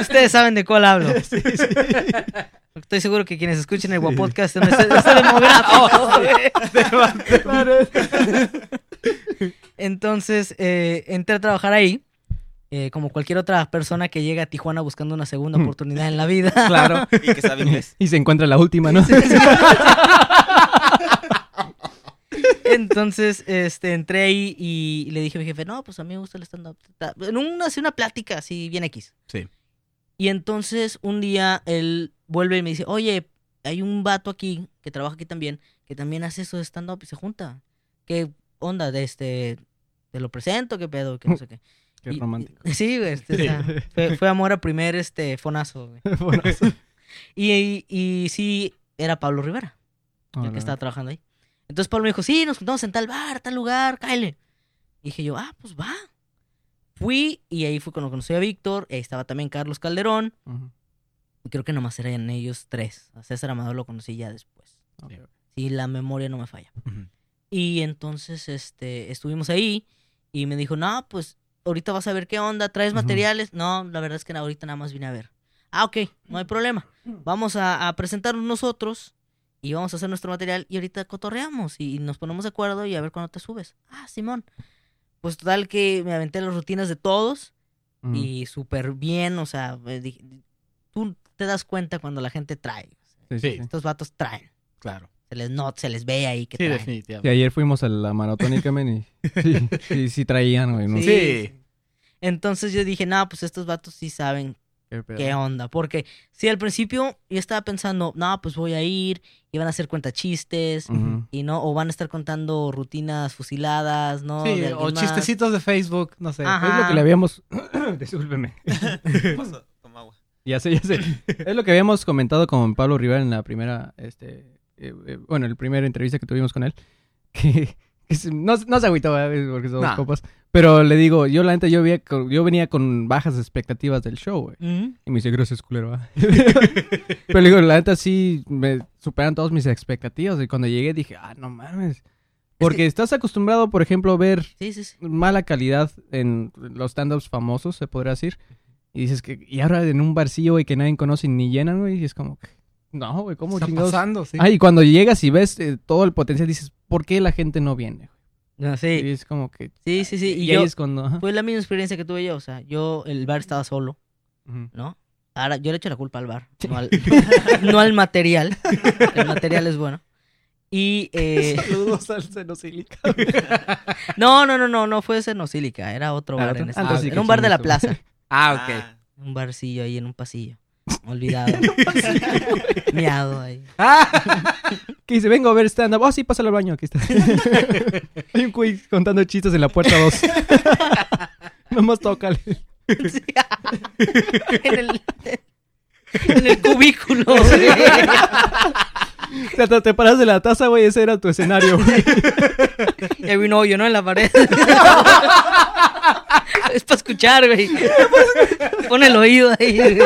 Ustedes saben de cuál hablo. [laughs] Estoy seguro que quienes escuchen el Sí. podcast no está, está demográfico. Entonces, eh, entré a trabajar ahí. eh, como cualquier otra persona que llega a Tijuana buscando una segunda oportunidad en la vida. [laughs] Claro. Y que sabe inglés. Y se encuentra la última, ¿no? [laughs] Entonces, este, entré ahí y le dije a mi jefe, no, pues a mí me gusta el stand-up. Ta- En una, una plática así bien X. Sí. Y entonces un día él vuelve y me dice, oye, hay un vato aquí que trabaja aquí también, que también hace eso de stand-up y se junta. ¿Qué onda? De este, te lo presento, qué pedo, que [laughs] no sé qué. Qué Y- romántico. [laughs] Sí, güey, este, o Sí. sea, fue, fue amor a primer este fonazo. güey. [laughs] Bueno, Y, y, sí, era Pablo Rivera. Ah, el que estaba trabajando ahí. Entonces Pablo me dijo, sí, nos juntamos en tal bar, tal lugar, cáele. Y dije yo, ah, pues va. Fui y ahí fue cuando conocí a Víctor, ahí estaba también Carlos Calderón, Ujú. y creo que nomás eran ellos tres. A César Amador lo conocí ya después. Ok. Si la memoria no me falla. Ujú. Y entonces este, estuvimos ahí y me dijo, no, pues ahorita vas a ver qué onda, traes materiales. No, la verdad es que ahorita nada más vine a ver. Ah, ok, no hay problema. Vamos a, a presentarnos nosotros y vamos a hacer nuestro material y ahorita cotorreamos y nos ponemos de acuerdo y a ver cuándo te subes. Ah, Simón. Pues total que me aventé las rutinas de todos y súper bien, o sea, dije, tú te das cuenta cuando la gente trae. Sí. sí. Estos vatos traen. Claro. Se les nota, se les ve ahí que Sí, traen. Definitivamente. ayer fuimos a la maratónica, men, y [laughs] sí, sí, sí traían, güey. No Sí. Entonces yo dije, no, pues estos vatos sí saben qué onda. Porque si al principio yo estaba pensando, no, pues voy a ir y van a hacer cuentachistes Ujú. y no, o van a estar contando rutinas fusiladas, ¿no? Sí, De o más. chistecitos de Facebook, no sé. Ajá. Es lo que le habíamos... [clears throat] Discúlpeme. [laughs] Pasa, toma agua. Ya sé, ya sé. [laughs] es lo que habíamos comentado con Pablo Rivera en la primera, este, eh, eh, bueno, el primer entrevista que tuvimos con él, [laughs] que, no, no se agüitó, ¿verdad? porque somos Nah. copas, pero le digo, yo la neta, yo, vi- yo venía con bajas expectativas del show, güey. Y me dice, gracias, culero. ¿va?" [laughs] pero le digo, la neta, sí, me superan todas mis expectativas, y cuando llegué dije, ah, no mames. Porque estás acostumbrado, por ejemplo, a ver Sí, sí, sí. mala calidad en los stand-ups famosos, se podría decir. Y dices que, y ahora en un barcillo, güey, que nadie conoce ni llenan, güey, y es como, que, no, güey, ¿cómo está chingados? pasando, sí. Ah, y cuando llegas y ves eh, todo el potencial, dices, ¿por qué la gente no viene? No, Y sí, es como que, sí, sí, sí. y, Y, ahí yo, es cuando, ajá. fue la misma experiencia que tuve yo. O sea, yo, el bar estaba solo, Ujú. ¿no? Ahora, yo le echo la culpa al bar, no al, [laughs] [laughs] no al material. El material es bueno. Y, eh, Saludos al Cenocílica. [laughs] no, no, no, no, no fue Cenocílica, era otro Ah, bar. otro. en ese- Ah, entonces sí era un bar de la plaza. Ah, ok. Ah, Un barcillo ahí en un pasillo. Olvidado. [laughs] Miado ahí. [laughs] Que dice, vengo a ver stand-up. Oh, sí, pásalo al baño, aquí está. [laughs] Hay un güey contando chistes en la puerta 2. Nomás tócale. Sí. en, el, en el cubículo. güey. O sea, te, te paras de la taza, güey, ese era tu escenario, güey. Y había un hoyo, ¿no? En la pared. [laughs] es para escuchar, güey. Pon el oído ahí. güey.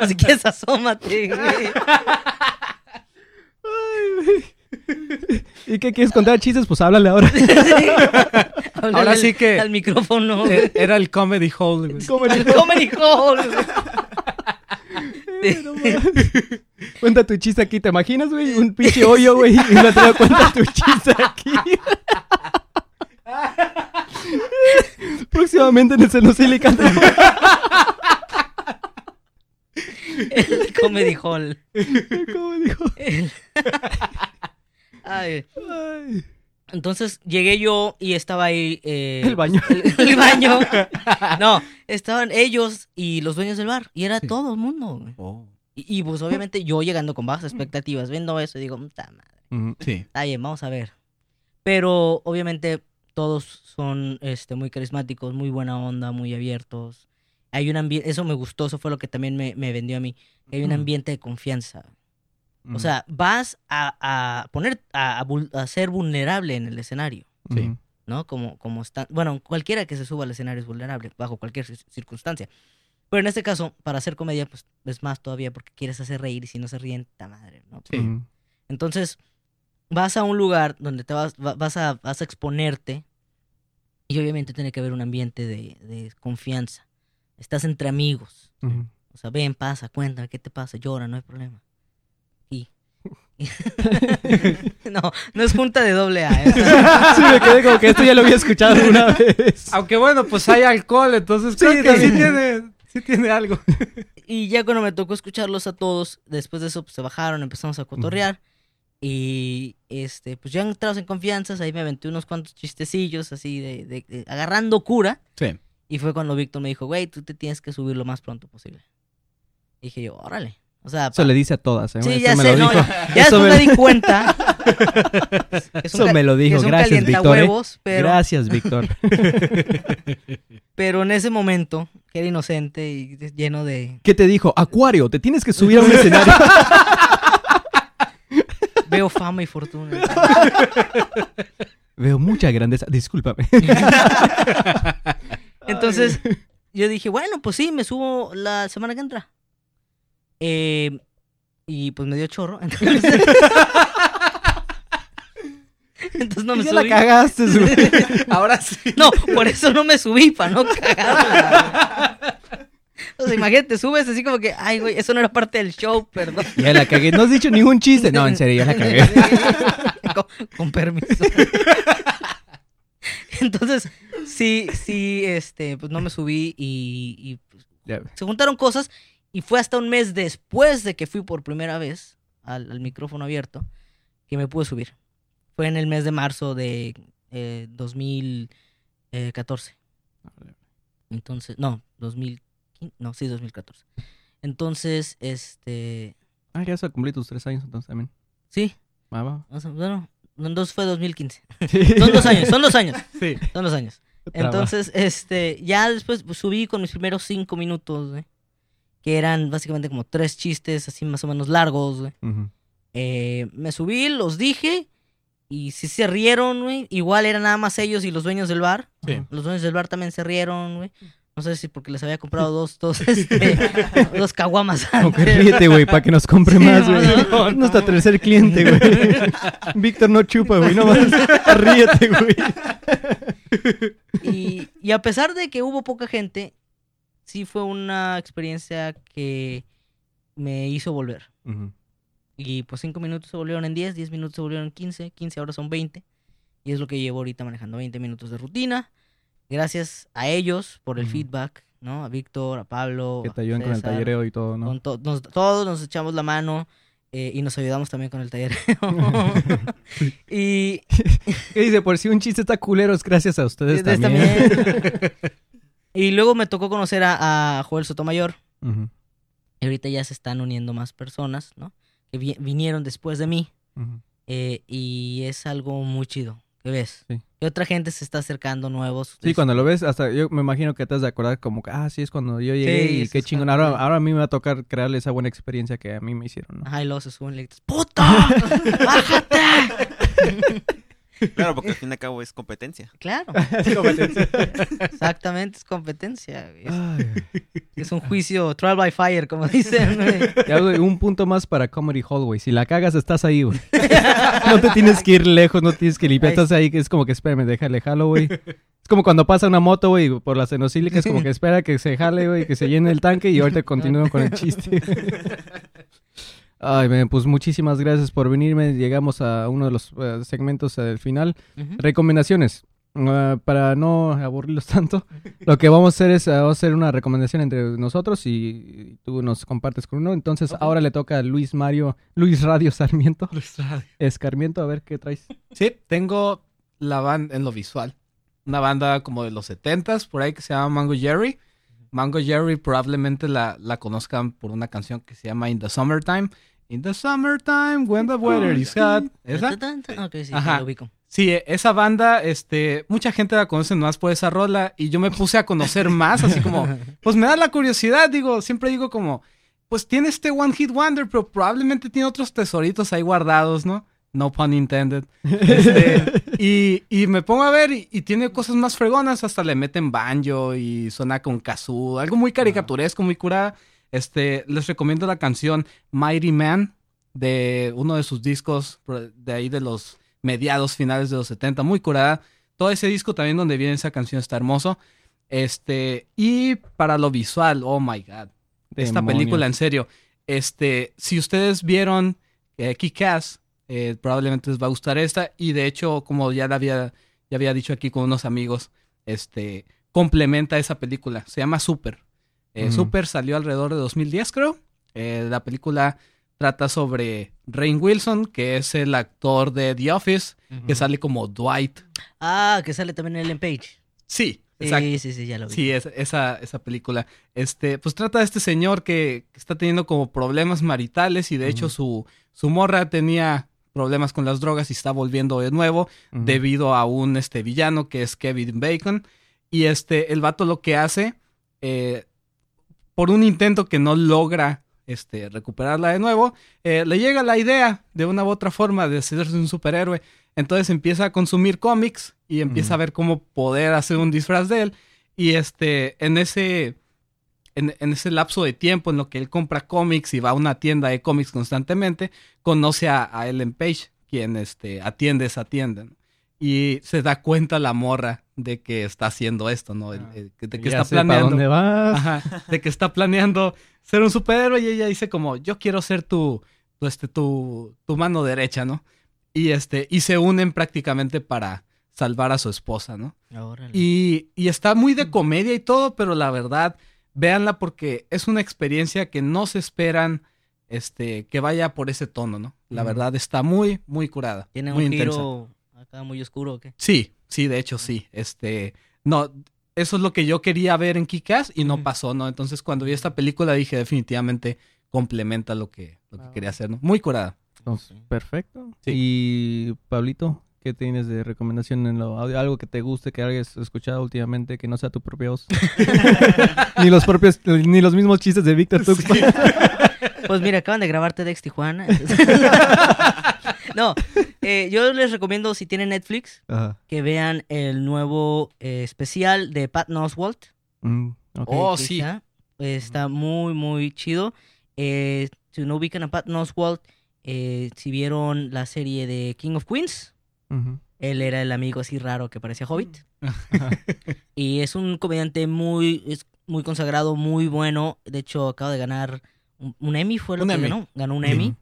O si quieres, asómate, güey. ¿Y qué quieres contar chistes? Pues háblale ahora. Háblale Ahora al- sí que- Al micrófono. Eh, Era el comedy hall, güey. ¿Cómo Al comedy hall, güey. [laughs] Cuenta tu chiste aquí, ¿te imaginas, güey? Un pinche hoyo, güey, y no te cuenta tu chiste aquí. [laughs] Próximamente en el Cenocílica. El comedy hall. ¿Cómo dijo? El- [laughs] Ay, Ay. Entonces llegué yo y estaba ahí. eh, El baño. El, el baño. [laughs] No, estaban ellos y los dueños del bar. Y era todo el mundo. Oh. Y, y, pues obviamente yo llegando con bajas expectativas, viendo eso, digo, puta madre. Sí. Está bien, vamos a ver. Pero obviamente todos son este, muy carismáticos, muy buena onda, muy abiertos. Hay un ambiente, eso me gustó, eso fue lo que también me, me vendió a mí. Hay un ambiente de confianza. O sea, vas a, a poner, a, a ser vulnerable en el escenario, sí. ¿no? Como, como está, bueno, cualquiera que se suba al escenario es vulnerable, bajo cualquier cir- circunstancia. Pero en este caso, para hacer comedia, pues es más todavía porque quieres hacer reír y si no se ríen, ta madre, ¿no? Sí. Entonces, vas a un lugar donde te vas, va- vas, a, vas a exponerte y obviamente tiene que haber un ambiente de, de confianza. Estás entre amigos. O sea, ven, pasa, cuéntame, ¿qué te pasa? Llora, no hay problema. [laughs] No, no es junta de doble A. ¿eh? [laughs] Sí, me quedé como que esto ya lo había escuchado alguna [laughs] vez. Aunque bueno, pues hay alcohol, entonces Sí, creo que sí tiene, sí tiene algo. Y ya cuando me tocó escucharlos a todos, después de eso pues, se bajaron, empezamos a cotorrear. Y este, pues ya entrados en confianzas, ahí me aventé unos cuantos chistecillos así de, de- de- agarrando cura. Sí. Y fue cuando Víctor me dijo, güey, tú te tienes que subir lo más pronto posible. Y dije yo, órale. O sea, Eso le dice a todas, ¿eh? Sí, ya me sé, lo no, dijo. ya, Eso me- me di cuenta. [laughs] es Eso me lo dijo. es Gracias, Víctor. ¿eh? pero, Gracias, Víctor. [laughs] pero en ese momento, que era inocente y lleno de... ¿Qué te dijo? Acuario, te tienes que subir a un [laughs] escenario. Veo fama y fortuna. Veo mucha grandeza. Discúlpame. Entonces, yo dije, bueno, pues sí, me subo la semana que entra. Eh, y pues me dio chorro. [laughs] Entonces, entonces no me ya la subí. cagaste. [laughs] Ahora sí. No, por eso no me subí, para no cagarla. O sea, imagínate, subes así como que, ay, güey, eso no era parte del show, perdón. Ya la cagué. No has dicho ningún chiste. No, en serio, ya la cagué. [laughs] con, con permiso. Entonces, sí, sí, este, pues no me subí y, y, pues, se juntaron cosas y fue hasta un mes después de que fui por primera vez al, al micrófono abierto que me pude subir. Fue en el mes de marzo de eh, 2014. Entonces, no, 2015, no, sí, 2014. Entonces, este, Ah, ya se cumplí tus tres años entonces también. sí, Ah, va. o sea, bueno, entonces fue 2015. [laughs] Son dos años, son dos años, [laughs] Sí. son dos años. Entonces, este, ya después pues, subí con mis primeros cinco minutos, güey, que eran básicamente como tres chistes así más o menos largos, güey. Eh, me subí, los dije y sí se rieron, güey. Igual eran nada más ellos y los dueños del bar. Sí. Los dueños del bar también se rieron, güey. No sé si porque les había comprado [laughs] dos, dos, este, [laughs] dos caguamas antes. ríete, güey, para que nos compre Sí, más, güey. no, no, Nuestro tercer cliente, güey. [laughs] Víctor no chupa, güey. No más. Ríete, güey. Y, y a pesar de que hubo poca gente, sí fue una experiencia que me hizo volver. Ujú. Y pues 5 minutos se volvieron en 10, 10 minutos se volvieron en 15, 15 ahora son 20. Y es lo que llevo ahorita manejando 20 minutos de rutina. Gracias a ellos por el Ujú. feedback, ¿no? A Víctor, a Pablo. Que te ayudan con el tallereo y todo, ¿no? con to- nos- todos nos echamos la mano eh, y nos ayudamos también con el tallereo. [laughs] y [laughs] ¿Qué dice? Por si un chiste está culero, es gracias a ustedes Ustedes también. también. [laughs] y luego me tocó conocer a, a Joel Sotomayor. Ujú, Y ahorita ya se están uniendo más personas, ¿no? Que vi- vinieron después de mí. eh, y es algo muy chido. ¿Qué ves? Sí. Que otra gente se está acercando nuevos. Sí, Es- cuando lo ves, hasta yo me imagino que te has de acordar como que, ah, sí, es cuando yo llegué Sí, y qué chingón. cuando- Ahora, ahora a mí me va a tocar crearle esa buena experiencia que a mí me hicieron, ¿no? Ajá, y luego se suben y le gritas, ¡Puta! [laughs] ¡Bájate! [laughs] Claro, porque al fin y al cabo es competencia. claro. [laughs] Exactamente, es competencia. güey. Es, Ay, es un juicio trial by fire, como dicen. un punto más para Comedy Hall, güey. Si la cagas, estás ahí, güey. No te tienes que ir lejos, no tienes que limpiar. Ahí Estás ahí, que es como que espérame, déjale jalo, güey. Es como cuando pasa una moto, güey, por la cenocílica, es como que espera que se jale, güey, que se llene el tanque y ahorita continúo con el chiste. Ay, men, pues muchísimas gracias por venirme. Llegamos a uno de los eh, segmentos del final. Ujú. Recomendaciones. Ah, para no aburrirlos [laughs] tanto, lo que vamos a hacer es ah, vamos a hacer una recomendación entre nosotros y tú nos compartes con uno. Entonces, ahora le toca a Luis Mario, Luis Radio Sarmiento. [laughs] Escarmiento, a ver qué traes. Sí, tengo la banda en lo visual. Una banda como de los 70s, por ahí que se llama Mango Jerry. Mango Jerry probablemente la, la conozcan por una canción que se llama In the Summertime. In the summertime, when the weather is hot. ¿Esa? Ok, sí, Ajá. lo ubico. Sí, esa banda, este, mucha gente la conoce más por esa rola y yo me puse a conocer [laughs] más, así como, pues me da la curiosidad, digo, siempre digo como, pues tiene este One Hit Wonder, pero probablemente tiene otros tesoritos ahí guardados, ¿no? No pun intended. Este, [laughs] y, y me pongo a ver y, y tiene cosas más fregonas, hasta le meten banjo y suena con kazoo, algo muy caricaturesco, muy curada. Este, les recomiendo la canción Mighty Man de uno de sus discos de ahí de los mediados finales de los 70, muy curada. Todo ese disco también donde viene esa canción está hermoso. Este, y para lo visual, oh my god. Esta película, en serio. Este, si ustedes vieron eh, Kick-Ass, eh, probablemente les va a gustar esta. Y de hecho, como ya la había, ya había dicho aquí con unos amigos, este, complementa esa película. Se llama Super. Eh. Super salió alrededor de 2010, creo. Eh, la película trata sobre Rain Wilson, que es el actor de The Office, que sale como Dwight. Ah, que sale también en Ellen Page. Sí, exacto. Sí, sí, sí, ya lo vi. Sí, es- esa, esa película. Este, pues trata de este señor que, que está teniendo como problemas maritales y de hecho su, su morra tenía problemas con las drogas y está volviendo de nuevo debido a un este villano que es Kevin Bacon. Y este, el vato lo que hace, eh, por un intento que no logra este, recuperarla de nuevo, eh, le llega la idea de una u otra forma de hacerse un superhéroe. Entonces empieza a consumir cómics y empieza a ver cómo poder hacer un disfraz de él. Y este, en ese, en, en ese lapso de tiempo en lo que él compra cómics y va a una tienda de cómics constantemente, conoce a, a Ellen Page, quien este, atiende esa tienda. ¿no? Y se da cuenta la morra de que está haciendo esto, ¿no? El- de que está planeando. dónde vas. Ajá, de que está planeando ser un superhéroe y ella dice como, yo quiero ser tu, tu, este, tu, tu mano derecha, ¿no? Y este, y se unen prácticamente para salvar a su esposa, ¿no? Y, y está muy de comedia y todo, pero la verdad, véanla porque es una experiencia que no se esperan este, que vaya por ese tono, ¿no? La verdad está muy, muy curada. ¿Tiene muy un intensa. giro acá muy oscuro o qué? Sí, sí, de hecho sí. Este, no, eso es lo que yo quería ver en Kick-Ass y no pasó, ¿no? Entonces cuando vi esta película dije definitivamente complementa lo que, lo que Ah. quería hacer, ¿no? Muy curada. Entonces, perfecto. Sí. Y Pablito, ¿qué tienes de recomendación en lo audio? Algo que te guste, que hayas escuchado últimamente, que no sea tu propia [laughs] voz. ni los propios, ni los mismos chistes de Víctor Tuxpan. Pues mira, acaban de grabar TEDx Tijuana. [laughs] [laughs] no, eh, yo les recomiendo, si tienen Netflix, Ajá. que vean el nuevo eh, especial de Pat Oswalt. Mm. Oh, sí. Está, está muy, muy chido. Eh, si no ubican a Pat Oswalt, eh, si vieron la serie de King of Queens, él era el amigo así raro que parecía Hobbit. Ajá. [laughs] Y es un comediante muy, es muy consagrado, muy bueno. De hecho, acaba de ganar un, un Emmy, fue lo Un que Emmy. ganó. Ganó un. Emmy.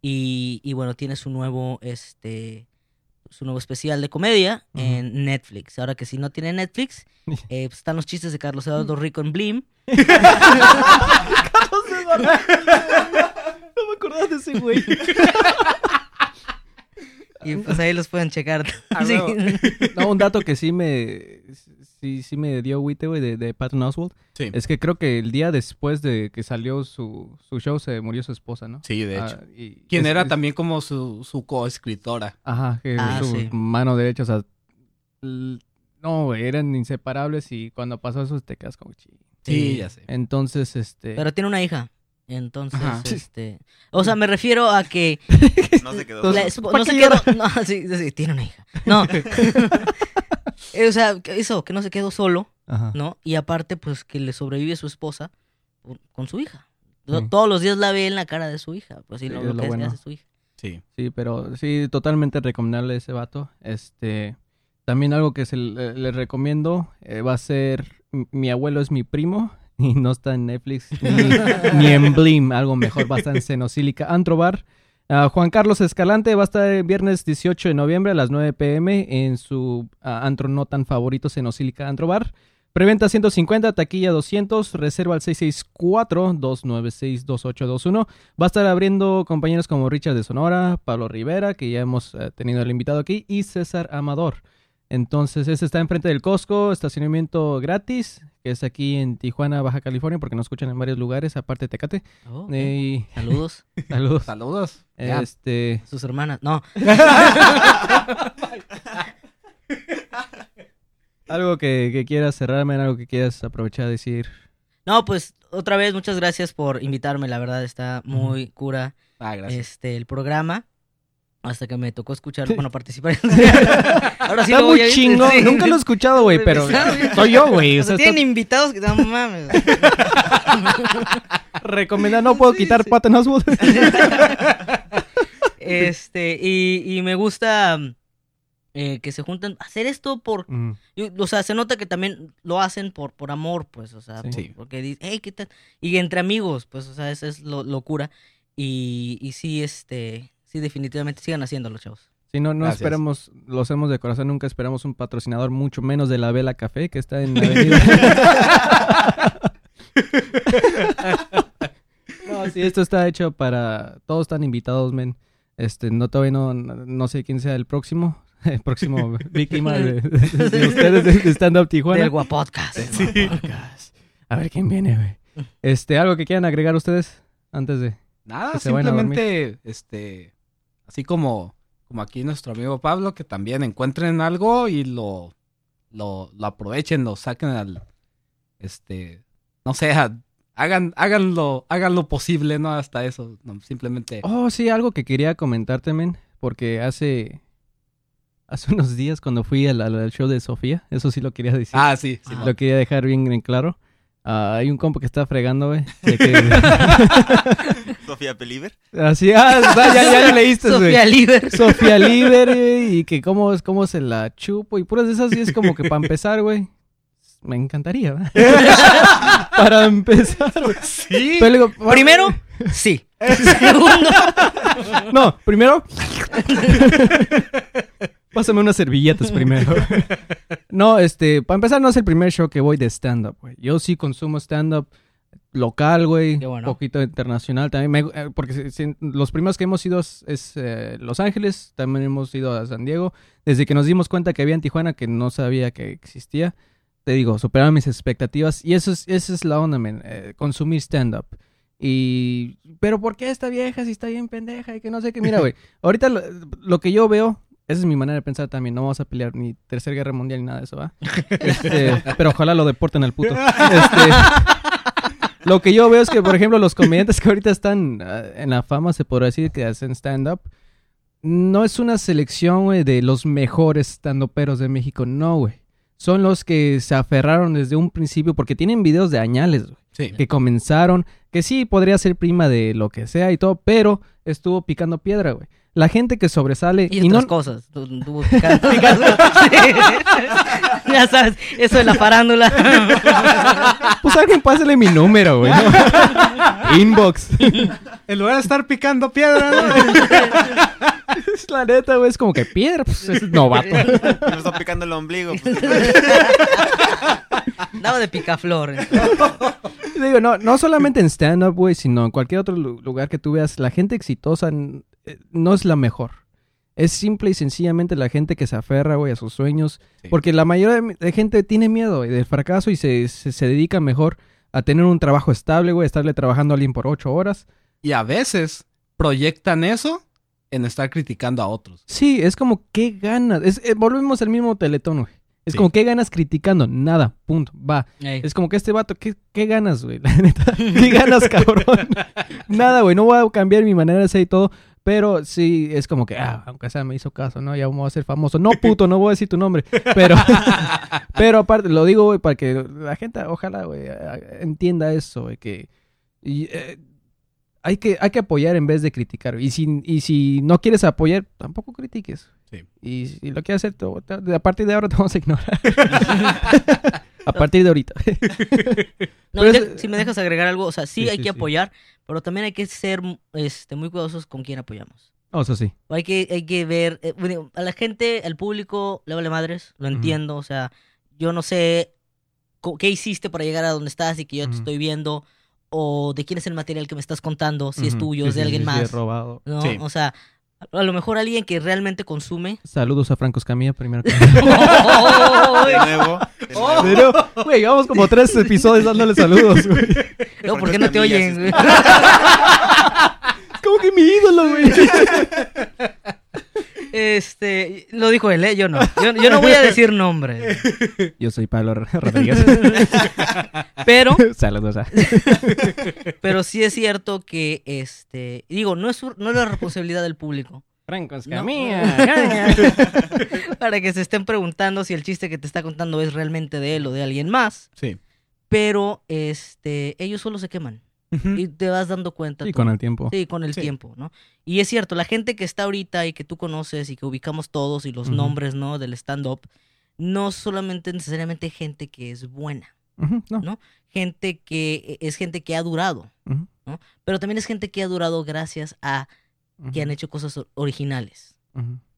Y, y bueno, tiene su nuevo, este, su nuevo especial de comedia en Netflix. Ahora que si no tiene Netflix, [laughs] eh, pues están los chistes de [laughs] [laughs] Carlos Eduardo Rico en Blim. No me acordaba de ese güey. Y pues ahí los pueden checar. Ah, Sí. No, un dato que sí me sí, sí me dio agüite, güey, de, de Patton Oswalt. Sí. Es que creo que el día después de que salió su, su show se murió su esposa, ¿no? Sí, de hecho. Ah, y- Quien es- era es- también como su, su coescritora. Ajá, que Ah, su sí. mano derecha, o sea... No, güey, eran inseparables y cuando pasó eso te quedas como chi. Sí, ya sé. Entonces, este... Pero tiene una hija. Entonces, Ajá. este... O sea, me refiero a que [laughs] No se quedó. Entonces, La solo. esp- ¿pa' no se quedó. No, [laughs] sí, sí, tiene una hija. No. [laughs] Eh, o sea, eso, que no se quedó solo, Ajá. ¿no? Y aparte, pues que le sobrevive su esposa con su hija. Sí. Todos los días la ve en la cara de su hija. Pues sí, lo, lo lo que hace- bueno. hace su hija. Sí. Sí, pero sí, totalmente recomendable ese vato. Este, también algo que se le, le recomiendo eh, va a ser Mi abuelo es mi primo y no está en Netflix ni, [laughs] ni en Blim, algo mejor, va a estar en Cenocílica Antrobar. Juan Carlos Escalante va a estar el viernes 18 de noviembre a las 9 pm en su antro no tan favorito Cenocílica Antrobar. Preventa 150, taquilla 200, reserva al 664-296-2821. Va a estar abriendo compañeros como Richard de Sonora, Pablo Rivera, que ya hemos eh, tenido el invitado aquí, y César Amador. Entonces, este está enfrente del Costco, estacionamiento gratis, que es aquí en Tijuana, Baja California, porque nos escuchan en varios lugares, aparte de Tecate. Oh. Y [laughs] Saludos saludos. Saludos. Este, sus hermanas. No, [laughs] algo que, que quieras cerrarme, algo que quieras aprovechar a decir. no, pues otra vez, muchas gracias por invitarme. La verdad, está muy cura Ah, gracias. este el programa. Hasta que me tocó escuchar, bueno, participar. [laughs] Ahora sí está muy sí. nunca lo he escuchado, güey, pero soy yo, güey. O O sea, sea, está- tienen invitados que no mames. [laughs] recomendar, no puedo quitar Patton Oswalt. [laughs] Este, y, y me gusta eh, que se juntan a hacer esto por. Mm, O sea, se nota que también lo hacen por, por amor, pues, o sea, Sí. por- Sí. porque dicen, hey, ¿qué tal? Y entre amigos, pues, o sea, esa es lo, locura. Y, y sí, este, sí, definitivamente sigan haciéndolo, chavos. Sí, no, no Gracias. esperamos, lo hacemos de corazón, nunca esperamos un patrocinador, mucho menos de la Vela Café, que está en la [laughs] avenida. [laughs] no, sí, esto está hecho para, todos están invitados, men. Este, no todavía no, no sé quién sea el próximo, [laughs] el próximo víctima de, de- de ustedes de, de Stand Up Tijuana. Del Guapodcast. Podcast. A ver quién viene, güey. Este, algo que quieran agregar ustedes antes de... Nada, que se vayan a simplemente, este, así como, como aquí nuestro amigo Pablo, que también encuentren algo y lo, lo, lo aprovechen, lo saquen al, este, no sé, a, hagan, háganlo, hagan lo posible, ¿no? Hasta eso. No, simplemente. Oh, sí, algo que quería comentar también, porque hace hace [laughs] unos días cuando fui al, show de Sofía, eso sí lo quería decir. Ah, sí, sí. Ah. Lo quería dejar bien en claro. Ah, hay un compa que está fregando, güey. que- [laughs] [laughs] Sofía Believer. Así, ah, ya, ya, ya lo leíste, güey. Sofía Liber. Sofía Liber, güey, y que cómo, cómo se la chupo y puras de esas, y es como que para empezar, güey, me encantaría, ¿verdad? [laughs] para empezar, güey. Sí. Pero le digo, Primero, sí. [laughs] Segundo, No, primero. Pásame unas servilletas primero. No, este, para empezar, no es el primer show que voy de stand-up, güey. Yo sí consumo stand-up local, güey. Bueno. Un poquito internacional también. me- eh, porque si- los primeros que hemos ido es, es, eh, Los Ángeles, también hemos ido a San Diego. Desde que nos dimos cuenta que había en Tijuana, que no sabía que existía. Te digo, superaron mis expectativas. Y eso es, esa es la onda, men. eh, consumir stand-up. Y... Pero ¿por qué esta vieja si está bien pendeja? Y que no sé qué. Mira, güey. [laughs] ahorita lo, lo que yo veo... Esa es mi manera de pensar también. No vamos a pelear ni Tercera Guerra Mundial ni nada de eso, ¿va? [laughs] Este, pero ojalá lo deporten al puto. [laughs] Este, lo que yo veo es que, por ejemplo, los comediantes que ahorita están ah, en la fama, se podrá decir, que hacen stand-up, no es una selección, güey, de los mejores stand-uperos de México. No, güey. Son los que se aferraron desde un principio porque tienen videos de añales, güey Sí. que comenzaron, que sí podría ser prima de lo que sea y todo, pero estuvo picando piedra, güey. La gente que sobresale y y, otras no cosas. Picando- picando. [laughs] Sí. [laughs] Ya sabes, eso de la farándula. [laughs] pues alguien pásale mi número, güey. ¿no? Inbox. En lugar de estar picando piedra, ¿no? es la neta, güey, es como que piedra, pues es novato. Me está picando el ombligo. pues, Daba de picaflor. Digo, no, no solamente en stand-up, güey, sino en cualquier otro lu- lugar que tú veas, la gente exitosa n- eh, no es la mejor. Es simple y sencillamente la gente que se aferra, güey, a sus sueños. Sí. Porque la mayoría de, gente tiene miedo del fracaso y se, se, se dedica mejor a tener un trabajo estable, güey, estarle trabajando a alguien por ocho horas. Y a veces proyectan eso en estar criticando a otros. Sí, es como, ¿qué ganas? Es, eh, volvemos al mismo teletón, güey. Es Sí. como, ¿qué ganas criticando? Nada, punto, va. Ey. Es como que este vato, ¿qué, qué ganas, güey? [laughs] La neta, ¿qué ganas, cabrón? [laughs] Nada, güey, no voy a cambiar mi manera de ser y todo, pero sí, es como que, ah, aunque sea me hizo caso, ¿no? Ya vamos a ser famoso. No, puto, no voy a decir tu nombre, pero, [laughs] pero aparte, lo digo, güey, para que la gente, ojalá, güey, entienda eso, güey, que y, eh, hay que hay que apoyar en vez de criticar. Y si, y si no quieres apoyar, tampoco critiques. Sí. Y si lo quieres hacer, te- te- a partir de ahora te vamos a ignorar. [laughs] a partir de ahorita. [laughs] No, es- si me dejas agregar algo, o sea, sí, Sí, hay sí, que sí. apoyar, pero también hay que ser este, muy cuidadosos con quién apoyamos. Oh, eso sí. Hay que, hay que ver, eh, bueno, a la gente, al público, le vale madres, lo entiendo, o sea, yo no sé qué hiciste para llegar a donde estás y que yo te estoy viendo, o de quién es el material que me estás contando, si es tuyo, Sí, es de sí, alguien sí, más, es robado. ¿no? Sí. O sea, a lo mejor alguien que realmente consume. Saludos a Franco Escamilla primero. que- [laughs] De nuevo. de nuevo. Pero, güey, llevamos como tres episodios dándole saludos, güey. no, ¿por qué no te Camillas, oyen? es- güey? Es como que mi ídolo, güey. [laughs] Este, lo dijo él, ¿eh? Yo no. Yo, yo no voy a decir nombre. [laughs] Yo soy Pablo [laughs] Rodríguez. Pero, Saludos a... [laughs] pero sí es cierto que, este, digo, no es, su- no es la responsabilidad del público. Franco Escamilla. Para que se estén preguntando si el chiste que te está contando es realmente de él o de alguien más. Sí. Pero, este, ellos solo se queman. Y te vas dando cuenta. Sí, tú. con el tiempo. Sí, con el Sí. tiempo, ¿no? Y es cierto, la gente que está ahorita y que tú conoces y que ubicamos todos y los nombres, ¿no? Del stand-up, no solamente necesariamente gente que es buena, Ujú, no. ¿no? gente que es gente que ha durado, Ujú, pero también es gente que ha durado gracias a que han hecho cosas originales.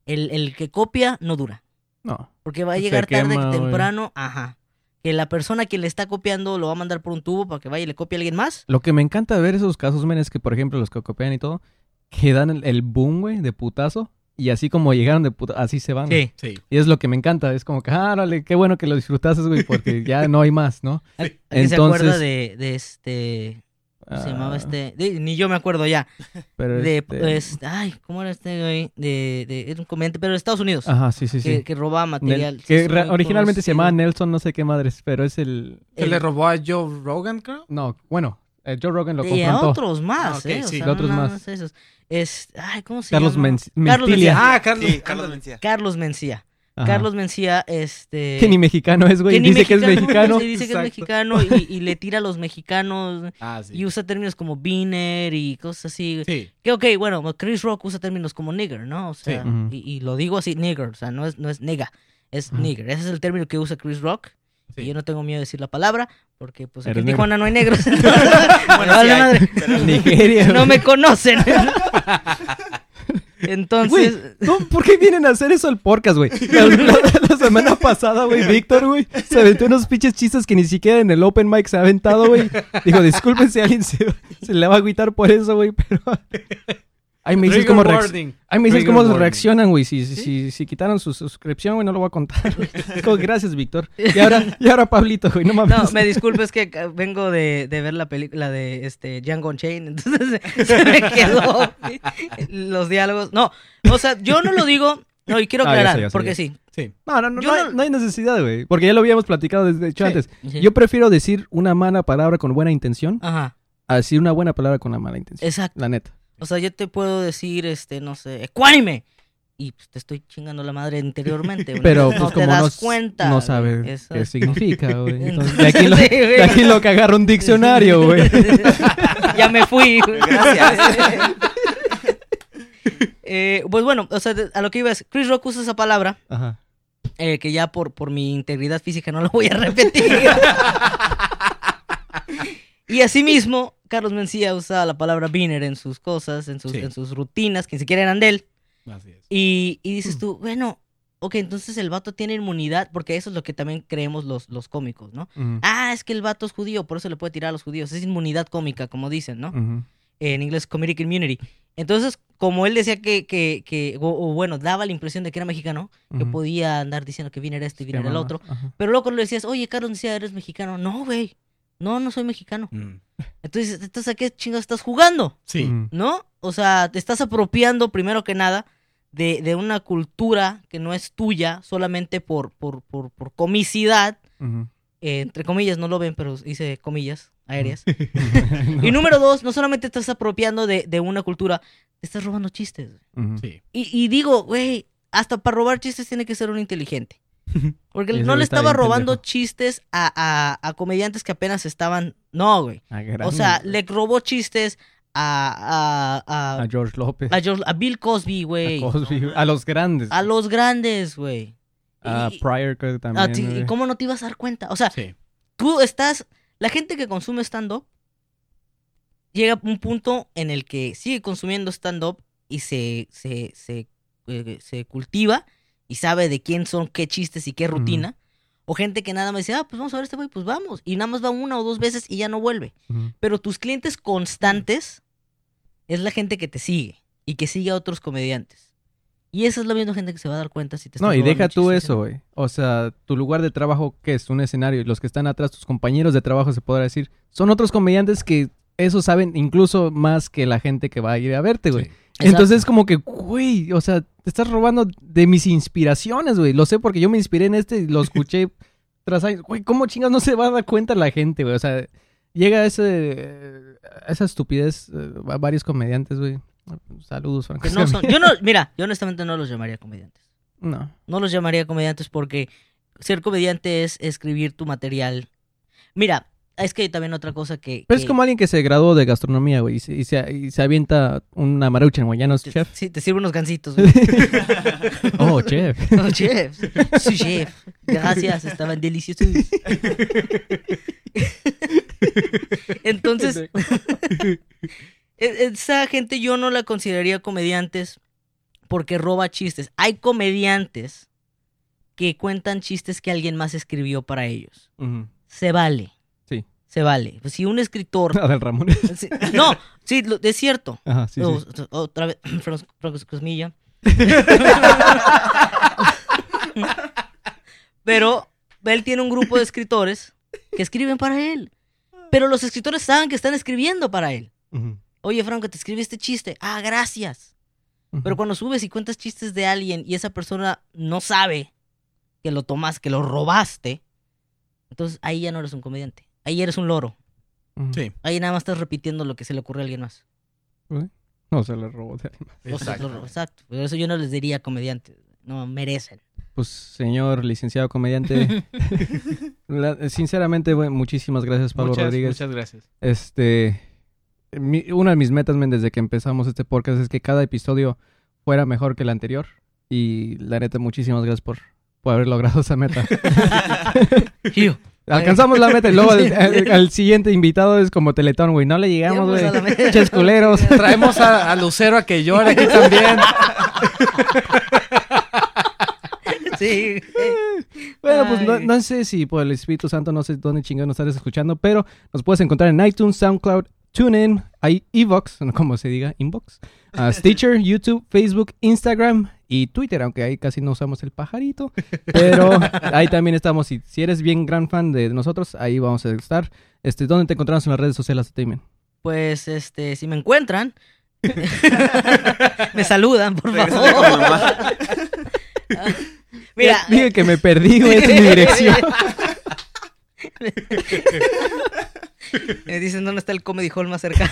El, el que copia no dura, No. porque va a llegar tarde quema, que güey. temprano, ajá. Que la persona que le está copiando lo va a mandar por un tubo para que vaya y le copie a alguien más. Lo que me encanta de ver esos casos, men, es que, por ejemplo, los que copian y todo, que dan el, el boom, güey, de putazo. Y así como llegaron de puta, así se van. Sí. Y es lo que me encanta. Es como que, ah, órale, qué bueno que lo disfrutaste, güey, porque ya no hay más, ¿no? [laughs] ¿Alguien se acuerda Entonces- de, de este... ¿Cómo se llamaba Ah, este? de- ni yo me acuerdo ya. [laughs] Pero De, este- pues, ay, ¿cómo era este güey? De, de, era un comediante, pero de Estados Unidos. Ajá, sí, sí, sí. que, que robaba Nel- material. Sí, que es originalmente se llamaba Nelson, no sé qué madres, pero es el... ¿Se le robó a Joe Rogan, creo? No, bueno, Eh, Joe Rogan lo y a confrontó. otros más, Ah, ¿eh? O sí. sea, De otros no nada más. esos. Es, ay, ¿cómo se Carlos llama? Men- Carlos. Mencía. Ah, Carlos. Sí, Carlos Mencía. Carlos Mencía. Ajá. Carlos Mencía, este... Que ni mexicano es, güey. Dice que es [laughs] mexicano. sí, dice que es mexicano y, y le tira a los mexicanos [laughs] Ah, sí. y usa términos como beaner y cosas así. Sí. Que ok, bueno, Chris Rock usa términos como nigger, ¿no? O sea, Sí. Y, y lo digo así, nigger, o sea, no es, no es nega, es nigger. Ese es el término que usa Chris Rock. Sí. Y yo no tengo miedo de decir la palabra, porque pues aquí en negro. Tijuana no hay negros. [laughs] bueno, vale sí hay, madre. pero- Nigeria. No me conocen. Entonces, ¿por qué vienen a hacer eso al podcast, güey? [laughs] La, la- la semana pasada, güey, Víctor, güey, se aventó unos pinches chistes que ni siquiera en el open mic se ha aventado, güey. Digo, disculpen si alguien se, se le va a agüitar por eso, güey, pero... Ay, me dices cómo. Ay, me dices cómo reaccionan, güey. Si, si, si, si quitaron su suscripción, güey, no lo voy a contar. [laughs] Gracias, Víctor. Y ahora, y ahora Pablito, güey, no mames. no, me disculpo, es que vengo de, de ver la película de este Django Unchained, entonces [laughs] se, me quedó los diálogos. No, o sea, yo no lo digo, no, y quiero Ah, ya sé, aclarar, ya sé, porque ya. sí. Sí. No, no, no, Yo no, hay, no- no hay necesidad, güey. Porque ya lo habíamos platicado desde hecho Sí. antes. Sí. Yo prefiero decir una mala palabra con buena intención Ajá, a decir una buena palabra con una mala intención. exacto. La neta. O sea, yo te puedo decir, este, no sé, ecuánime. Y pues, te estoy chingando la madre interiormente. güey. Pero no pues te como das no, cuenta. no güey. sabe qué significa, güey. [laughs] Entonces, de aquí lo, de aquí lo que agarra un diccionario, [laughs] güey. ya me fui. güey. Gracias. [laughs] Eh, pues bueno, o sea, a lo que iba es, Chris Rock usa esa palabra, Ajá. eh, que ya por, por mi integridad física no lo voy a repetir. y asimismo, Carlos Mencía usa la palabra beaner en sus cosas, en sus, Sí. en sus rutinas, que ni siquiera eran de él. Así es. Y, y dices tú, bueno, ok, entonces el vato tiene inmunidad, porque eso es lo que también creemos los, los cómicos, ¿no? Ah, es que el vato es judío, por eso le puede tirar a los judíos. Es inmunidad cómica, como dicen, ¿no? En inglés, comedic immunity. Entonces, como él decía que, que, que o, o bueno, daba la impresión de que era mexicano, que podía andar diciendo que viene era esto y viene era el otro. Pero luego le decías, oye, Carlos decía, eres mexicano. No, güey. No, no soy mexicano. Mm. Entonces, ¿estás a qué chingados estás jugando? Sí. Ujú. ¿No? O sea, te estás apropiando primero que nada de, de una cultura que no es tuya solamente por, por, por, por comicidad. Eh, entre comillas, no lo ven, pero hice comillas aéreas. [laughs] Y número dos, no solamente te estás apropiando de, de una cultura, te estás robando chistes. Sí. Y, y digo, güey, hasta para robar chistes tiene que ser un inteligente. [laughs] Porque no le estaba robando pendejo. chistes a, a- a comediantes que apenas estaban... No, güey. Ah, O sea, le robó chistes a, a, a, George López. a George- Bill Cosby, güey. A Cosby, a los grandes. A los grandes, güey. A Pryor creo que a también. ¿Y cómo no te ibas a dar cuenta? O sea, Sí. tú estás. La gente que consume stand-up llega a un punto en el que sigue consumiendo stand-up y se, se, se, eh, se cultiva y sabe de quién son qué chistes y qué rutina. O gente que nada más dice, ah, pues vamos a ver este güey, pues vamos. Y nada más va una o dos veces y ya no vuelve. Pero tus clientes constantes es la gente que te sigue y que sigue a otros comediantes. Y esa es la misma gente que se va a dar cuenta si te No, y deja tú eso, güey. O sea, tu lugar de trabajo, que es un escenario, y los que están atrás, tus compañeros de trabajo, se podrá decir, son otros comediantes que eso saben incluso más que la gente que va a ir a verte, güey. Sí. Entonces es como que, güey, o sea, te estás robando de mis inspiraciones, güey. Lo sé porque yo me inspiré en este y lo escuché [laughs] tras años. Güey, ¿cómo chingas no se va a dar cuenta la gente, güey? O sea, llega ese, a esa estupidez eh, a varios comediantes, güey. Saludos, Franco. Que no son- yo no, [laughs] mira, yo honestamente no los llamaría comediantes. No. No los llamaría comediantes porque ser comediante es escribir tu material. Mira, es que hay también otra cosa que... Pero es como alguien que se graduó de gastronomía, güey, y se, y se, y se avienta una maruchan, güey, ya no es te- chef. Sí, te sirve unos gancitos. [laughs] güey. oh, chef. [laughs] Oh, chef. Su chef. Gracias, estaban deliciosos. [laughs] Entonces, e- esa gente yo no la consideraría comediantes porque roba chistes. Hay comediantes que cuentan chistes que alguien más escribió para ellos. Se vale. Se vale. Pues si un escritor... [laughs] Ramón. No, sí, lo- es cierto. Ajá, sí, O- sí. o- Otra vez, [clears throat] Escamilla. [laughs] Pero él tiene un grupo de escritores que escriben para él. Pero los escritores saben que están escribiendo para él. Oye, Franco, te escribí este chiste. Ah, gracias. Pero cuando subes y cuentas chistes de alguien y esa persona no sabe que lo tomas, que lo robaste, entonces ahí ya no eres un comediante. Ahí eres un loro. Sí. Ahí nada más estás repitiendo lo que se le ocurrió a alguien más. No, se le robó de alguien más. O sea, lo- exacto. Por eso yo no les diría comediantes. No, merecen. Pues, señor licenciado comediante, [laughs] la- sinceramente, bueno, muchísimas gracias, Pablo muchas, Rodríguez. muchas gracias. Este, mi- una de mis metas, men, desde que empezamos este podcast es que cada episodio fuera mejor que el anterior. Y la neta, muchísimas gracias por, por haber logrado esa meta. [laughs] Tío, Alcanzamos la meta y luego [laughs] al, al- al siguiente invitado es como Teletón, güey. No le llegamos, güey. a la meta. Ches culeros. [laughs] Traemos a, a Lucero a que llore aquí también. Sí. Bueno, pues no, no sé si por el Espíritu Santo, no sé dónde chingón nos estás escuchando, pero nos puedes encontrar en iTunes, SoundCloud, TuneIn, i- Evox, no, como se diga, Inbox, ah, Stitcher, YouTube, Facebook, Instagram y Twitter, aunque ahí casi no usamos el pajarito, pero [laughs] ahí también estamos. Y si eres bien gran fan de nosotros, ahí vamos a estar. Este, ¿Dónde te encontramos en las redes sociales, Tamen? Pues, este, si me encuentran, [laughs] me saludan, por favor. mamá. [laughs] Mira, Dije que me perdí, güey, es mi dirección. Me dicen dónde está el comedy hall más cercano.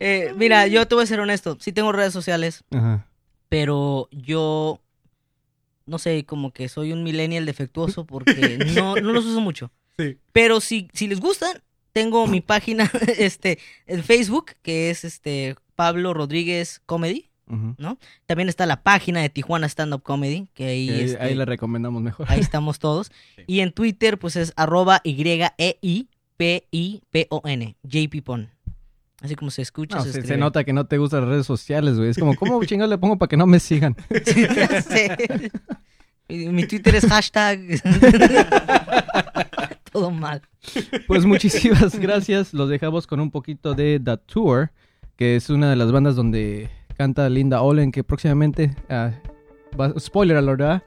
Eh, mira, yo te voy a ser honesto. Sí tengo redes sociales, Ajá. pero yo no sé, como que soy un millennial defectuoso porque [laughs] no, no los uso mucho. Sí. Pero si, si les gustan, tengo mi [laughs] página [laughs] este en Facebook, que es este Pablo Rodríguez Comedy. ujú. También está la página de Tijuana Stand Up Comedy, que ahí, ahí, este, ahí le recomendamos mejor. ahí estamos todos. Sí. Y en Twitter, pues es arroba Y-E-I-P-I-P-O-N, JP Pon. Así como se escucha. No, se, se, se nota que no te gustan las redes sociales, güey. Es como, ¿cómo [laughs] chingados le pongo para que no me sigan? [laughs] Sí. Mi, Twitter es hashtag. [laughs] Todo mal. Pues muchísimas gracias. Los dejamos con un poquito de The Tour, que es una de las bandas donde canta Linda Olen, que próximamente, ah, va- spoiler alert, ¿verdad?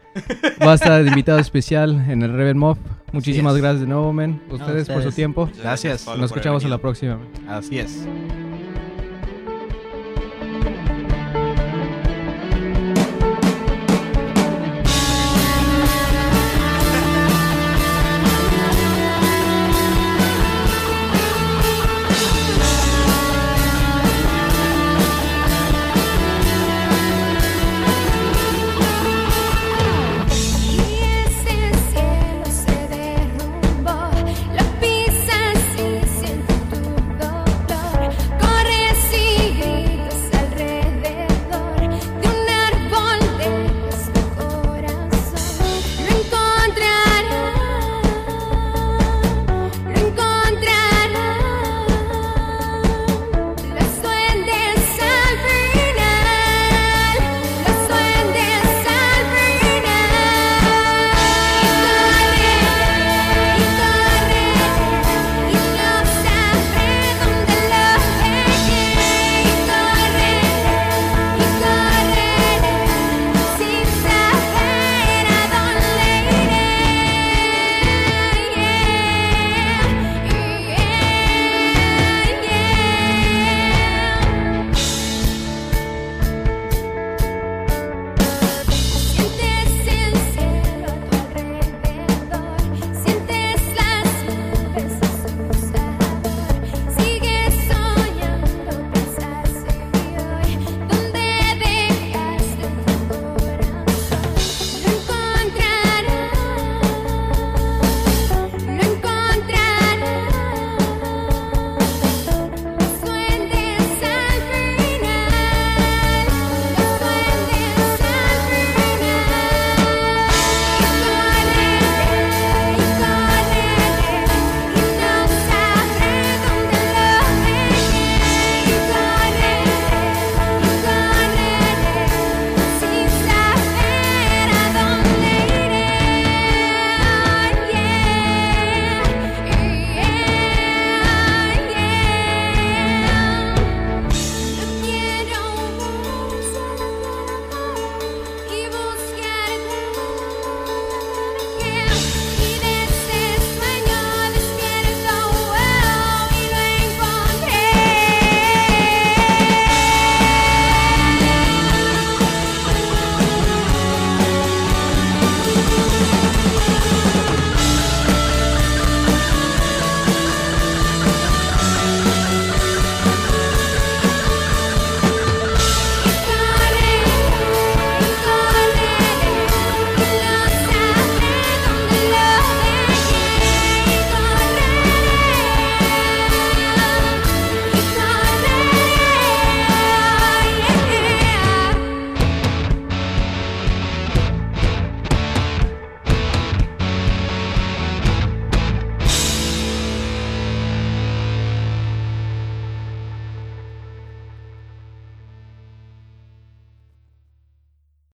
va a estar de invitado especial en el Reven Mob. Muchísimas gracias de nuevo, men. Ustedes por su tiempo. Gracias. Nos escuchamos en la próxima. Así es.